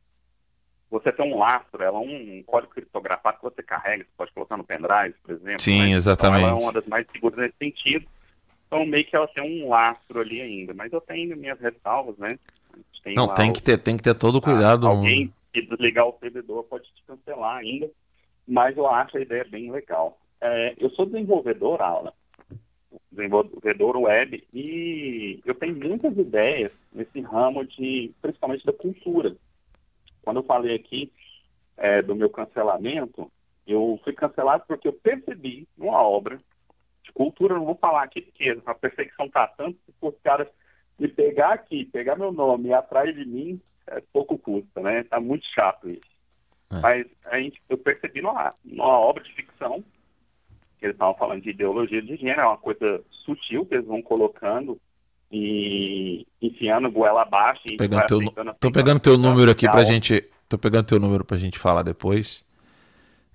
você tem um lastro, ela é um código criptografado que você carrega, você pode colocar no pendrive, por exemplo. Sim, né? exatamente. Então, ela é uma das mais seguras nesse sentido. Então, meio que ela tem um lastro ali ainda. Mas eu tenho minhas ressalvas, né? Tem Não, tem o- que ter, tem que ter todo o cuidado. Alguém que desligar o servidor pode te cancelar ainda, mas eu acho a ideia bem legal. É, eu sou desenvolvedor, Aula, desenvolvedor web, e eu tenho muitas ideias nesse ramo de, principalmente da cultura. Quando eu falei aqui é, do meu cancelamento, eu fui cancelado porque eu percebi numa obra de cultura, não vou falar aqui porque a perfeição tá tanto que os caras me pegar aqui, pegar meu nome e atrás de mim, é pouco custa, né? Tá muito chato isso. Mas a gente, eu percebi numa, numa obra de ficção, que eles estavam falando de ideologia de gênero, é uma coisa sutil que eles vão colocando e enfiando goela abaixo. E Pegando teu, aceitando a tô pegando teu número aqui pra gente. Tô pegando teu número pra gente falar depois.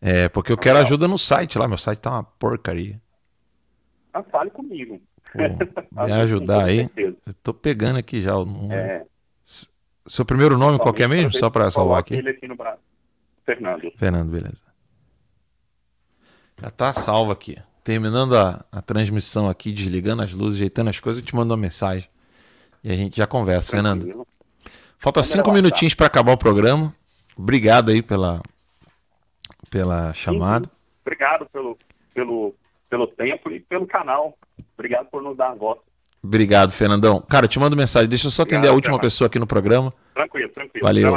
É, porque eu quero ajuda no site lá. Meu site tá uma porcaria. Ah, fale comigo. Me ajudar aí. Eu tô pegando aqui já o número. É, Seu primeiro nome qual é mesmo? Só pra salvar aqui. Aqui. Fernando. Fernando, beleza. Já tá salvo aqui. Terminando a, a transmissão aqui, desligando as luzes, ajeitando as coisas, eu te mando uma mensagem. E a gente já conversa, Fernando. Falta Manda cinco minutinhos para acabar o programa. Obrigado aí pela, pela chamada. Obrigado pelo, pelo, pelo tempo e pelo canal. Obrigado por nos dar a voz. Obrigado, Fernandão. Cara, eu te mando mensagem. Deixa eu só atender Obrigado, a última pessoa aqui no programa. Tranquilo, tranquilo. Valeu.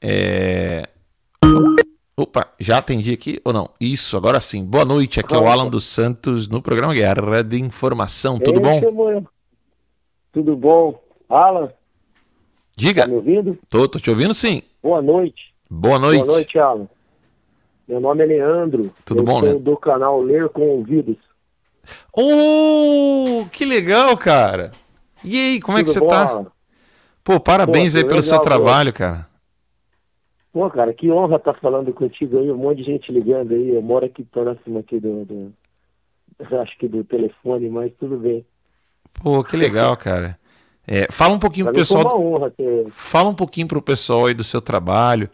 É... Opa, já atendi aqui ou não? Isso, agora sim. Boa noite, aqui é o Alan dos Santos no programa Guerra de Informação. Tudo bom? Tudo bom? Alan, Diga. tá me ouvindo? Tô, tô te ouvindo sim. Boa noite. Boa noite. Boa noite, Alan. Meu nome é Leandro. Tudo Eu bom, Leandro? do canal Ler com Ouvidos. Oh, que legal, cara. E aí, como é que Tudo você bom, tá? Alan? Pô, parabéns Pô, aí pelo seu legal, trabalho, cara. Pô, cara, que honra estar falando contigo aí, um monte de gente ligando aí. Eu moro aqui próximo aqui do, do- acho que do telefone, mas tudo bem. Pô, que legal, cara. É, fala um pouquinho Pra pro pessoal. uma honra ter. Fala um pouquinho pro pessoal aí do seu trabalho,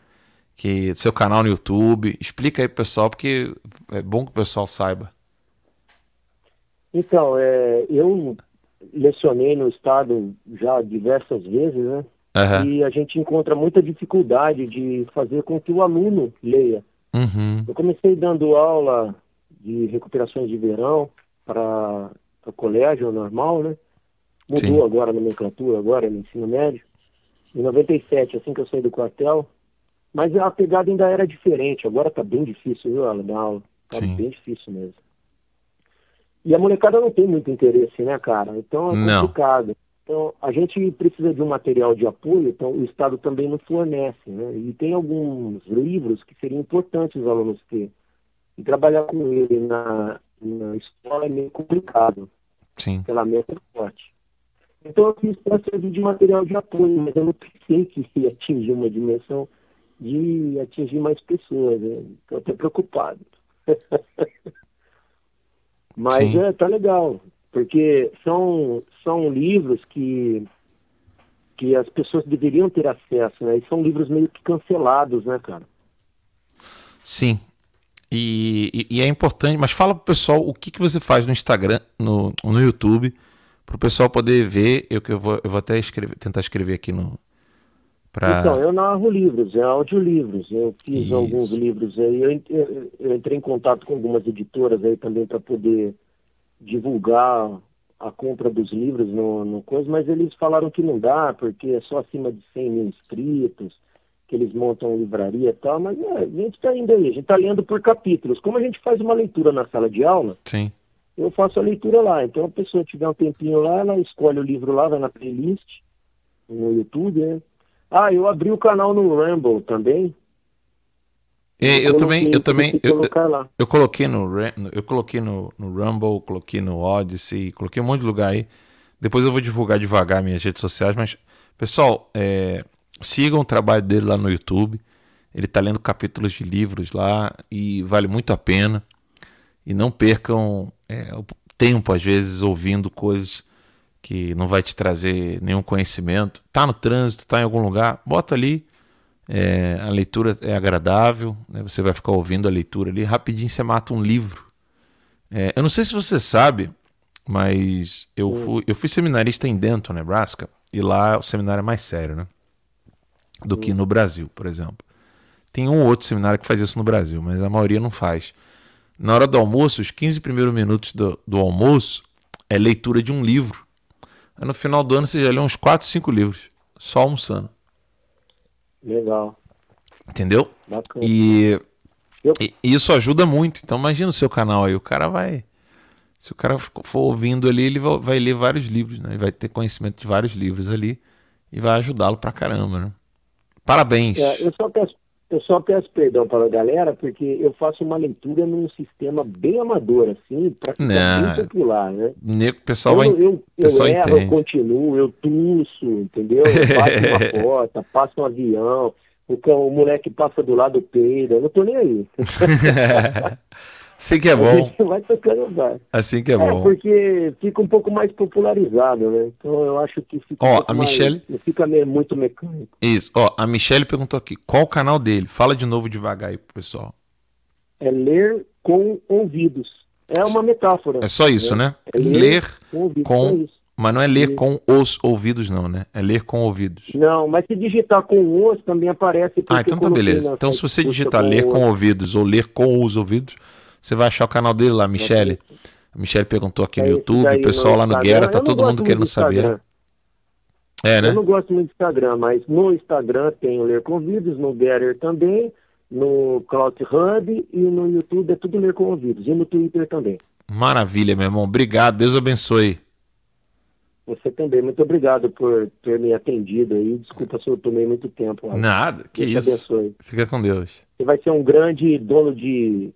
que do seu canal no YouTube. Explica aí pro pessoal, porque é bom que o pessoal saiba. Então, é, eu lecionei no estado já diversas vezes, né? Aham. E a gente encontra muita dificuldade de fazer com que o aluno leia. Uhum. Eu comecei dando aula de recuperações de verão para o colégio normal, né? Mudou Sim. agora a nomenclatura, agora no ensino médio. Em 97, assim que eu saí do quartel. Mas a pegada ainda era diferente. Agora tá bem difícil, viu, Alan, dar aula. Tá Sim. bem difícil mesmo. E a molecada não tem muito interesse, né, cara? Então é Não. Então, a gente precisa de um material de apoio, então o Estado também não fornece, né? E tem alguns livros que seriam importantes os alunos ter. E trabalhar com ele na, na escola é meio complicado, Sim. pela meta forte. Então eu fiz para servir de material de apoio, mas eu não pensei que ia atingir uma dimensão de atingir mais pessoas, né? Estou até preocupado. Mas Sim. é, tá legal, porque são, são livros que, que as pessoas deveriam ter acesso, né? E são livros meio que cancelados, né, cara? Sim. E, e- e é importante, mas fala pro pessoal o que, que você faz no Instagram, no, no YouTube, pro pessoal poder ver. Eu, que eu, vou, eu vou até escrever, tentar escrever aqui no. Pra... Então, eu narro livros, é audiolivros. Eu fiz Isso. alguns livros aí. Eu, eu- eu entrei em contato com algumas editoras aí também para poder divulgar a compra dos livros no, no coisa, mas eles falaram que não dá, porque é só acima de 100 mil inscritos, que eles montam livraria e tal, mas é, a gente está indo aí, a gente está lendo por capítulos. Como a gente faz uma leitura na sala de aula, Sim. eu faço a leitura lá. Então a pessoa tiver um tempinho lá, ela escolhe o livro lá, vai na playlist, no YouTube, né? Ah, eu abri o canal no Rumble também. E eu também, eu também, eu, eu coloquei no, eu coloquei no, no Rumble, coloquei no Odyssey, coloquei um monte de lugar aí. Depois eu vou divulgar devagar minhas redes sociais, mas pessoal, é, sigam o trabalho dele lá no YouTube. Ele tá lendo capítulos de livros lá e vale muito a pena. E não percam é, o tempo às vezes ouvindo coisas que não vai te trazer nenhum conhecimento. Tá no trânsito, tá em algum lugar, bota ali É, a leitura é agradável, né? você vai ficar ouvindo a leitura ali. Rapidinho você mata um livro. É, eu não sei se você sabe, mas eu fui, eu fui seminarista em Denton, Nebraska, e lá o seminário é mais sério, né? Do que no Brasil, por exemplo. Tem um ou outro seminário que faz isso no Brasil, mas a maioria não faz. Na hora do almoço, os 15 primeiros minutos do, do almoço é leitura de um livro. Aí no final do ano você já lê uns 4, 5 livros, só almoçando. Legal. Entendeu? Bacana. E, e isso ajuda muito. Então imagina o seu canal aí, o cara vai. Se o cara for ouvindo ali, ele vai, vai ler vários livros, né? Ele vai ter conhecimento de vários livros ali e vai ajudá-lo pra caramba, né? Parabéns. É, eu, só peço, eu só peço perdão para a galera, porque eu faço uma leitura num sistema bem amador, assim, para ficar Não. bem popular, né? Nego, pessoal vai. eu, eu, pessoal eu erro, eu entende. continuo, eu tuço, entendeu? Eu uma porta, passo um avião, o, cão, o moleque passa do lado peida, eu não tô nem aí. Assim que é bom. vai tocando vai. Assim que é bom. porque fica um pouco mais popularizado, né? Então eu acho que fica, Ó, um a mais- Michele- não fica muito mecânico. Isso. Ó, a Michelle perguntou aqui: qual o canal dele? Fala de novo devagar aí pro pessoal. É ler com ouvidos. É uma metáfora. É só isso, né? É ler com ouvidos. com. Mas não é ler com os ouvidos, não, né? É ler com ouvidos. Não, mas se digitar com os também aparece. Ah, então tá beleza. Então se você digitar ler com ouvidos ou ler com os ouvidos, você vai achar o canal dele lá, Michele. A Michele perguntou aqui no YouTube, o pessoal lá no Instagram. Guerra, tá todo mundo querendo do saber. Instagram. É, né? Eu não gosto muito do Instagram, mas no Instagram tem o Ler com Ouvidos, no Getter também, no Cloud Hub e no YouTube é tudo Ler com Ouvidos. E no Twitter também. Maravilha, meu irmão. Obrigado. Deus abençoe. Você também. Muito obrigado por ter me atendido aí. Desculpa se eu tomei muito tempo. Nada, que Deus isso. abençoe. Fica com Deus. Você vai ser um grande dono de,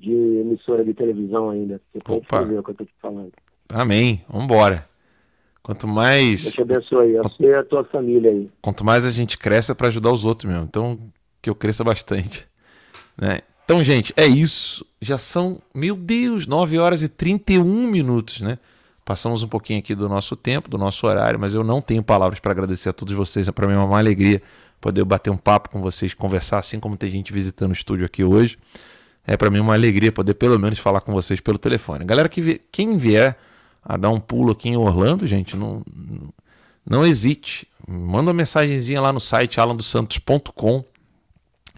de emissora de televisão ainda. Você pode Opa. ver o que eu tô te falando. Amém. Vambora. Quanto mais. Deus te abençoe. A você e a tua família aí. Quanto mais a gente cresce é para ajudar os outros mesmo. Então, que eu cresça bastante. Né? Então, gente, é isso. Já são, meu Deus, 9 horas e 31 minutos, né? Passamos um pouquinho aqui do nosso tempo, do nosso horário, mas eu não tenho palavras para agradecer a todos vocês. É para mim uma alegria poder bater um papo com vocês, conversar, assim como tem gente visitando o estúdio aqui hoje. É para mim uma alegria poder pelo menos falar com vocês pelo telefone. Galera, que vi- quem vier a dar um pulo aqui em Orlando, gente, não, não hesite. Manda uma mensagenzinha lá no site alandosantos.com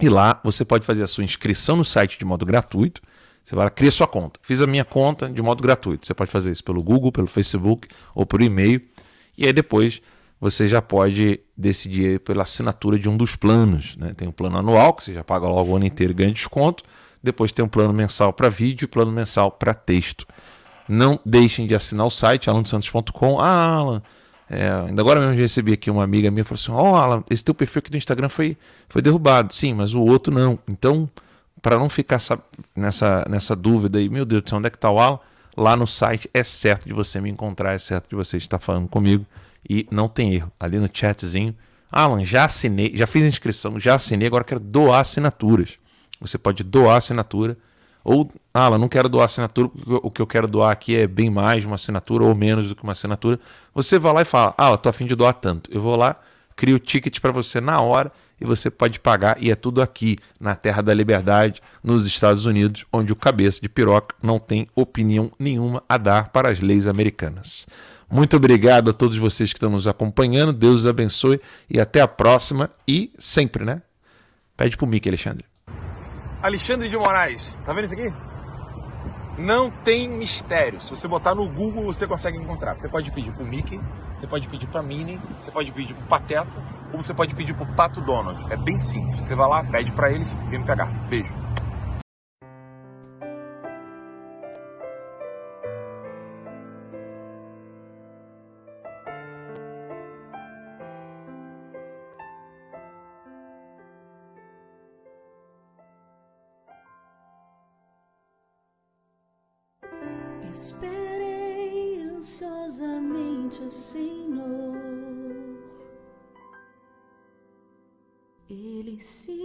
e lá você pode fazer a sua inscrição no site de modo gratuito. Você vai lá, cria sua conta. Fiz a minha conta de modo gratuito. Você pode fazer isso pelo Google, pelo Facebook ou por e-mail. E aí depois você já pode decidir pela assinatura de um dos planos. Né? Tem um plano anual, que você já paga logo o ano inteiro e ganha desconto. Depois tem um plano mensal para vídeo e plano mensal para texto. Não deixem de assinar o site alandosantos.com. Ah, Alan, é, ainda agora mesmo recebi aqui uma amiga minha falou assim: Ó, Alan, esse teu perfil aqui do Instagram foi, foi derrubado. Sim, mas o outro não. Então, para não ficar nessa, nessa dúvida aí, meu Deus do céu, onde é que tá o Alan? Lá no site é certo de você me encontrar, é certo de você estar falando comigo e não tem erro. Ali no chatzinho, Alan, já assinei, já fiz a inscrição, já assinei, agora quero doar assinaturas. Você pode doar assinatura. Ou, Alan, não quero doar assinatura, porque o que eu quero doar aqui é bem mais uma assinatura ou menos do que uma assinatura. Você vai lá e fala: Ah, eu tô afim de doar tanto. Eu vou lá, crio o ticket para você na hora e você pode pagar. E é tudo aqui, na Terra da Liberdade, nos Estados Unidos, onde o cabeça de piroca não tem opinião nenhuma a dar para as leis americanas. Muito obrigado a todos vocês que estão nos acompanhando. Deus os abençoe e até a próxima. E sempre, né? Pede pro Mickey, Alexandre. Alexandre de Moraes, tá vendo isso aqui? Não tem mistério. Se você botar no Google, você consegue encontrar. Você pode pedir pro Mickey, você pode pedir pra Minnie, você pode pedir pro Pateta, ou você pode pedir pro Pato Donald. É bem simples. Você vai lá, pede pra eles e vem me pegar. Beijo. Ele se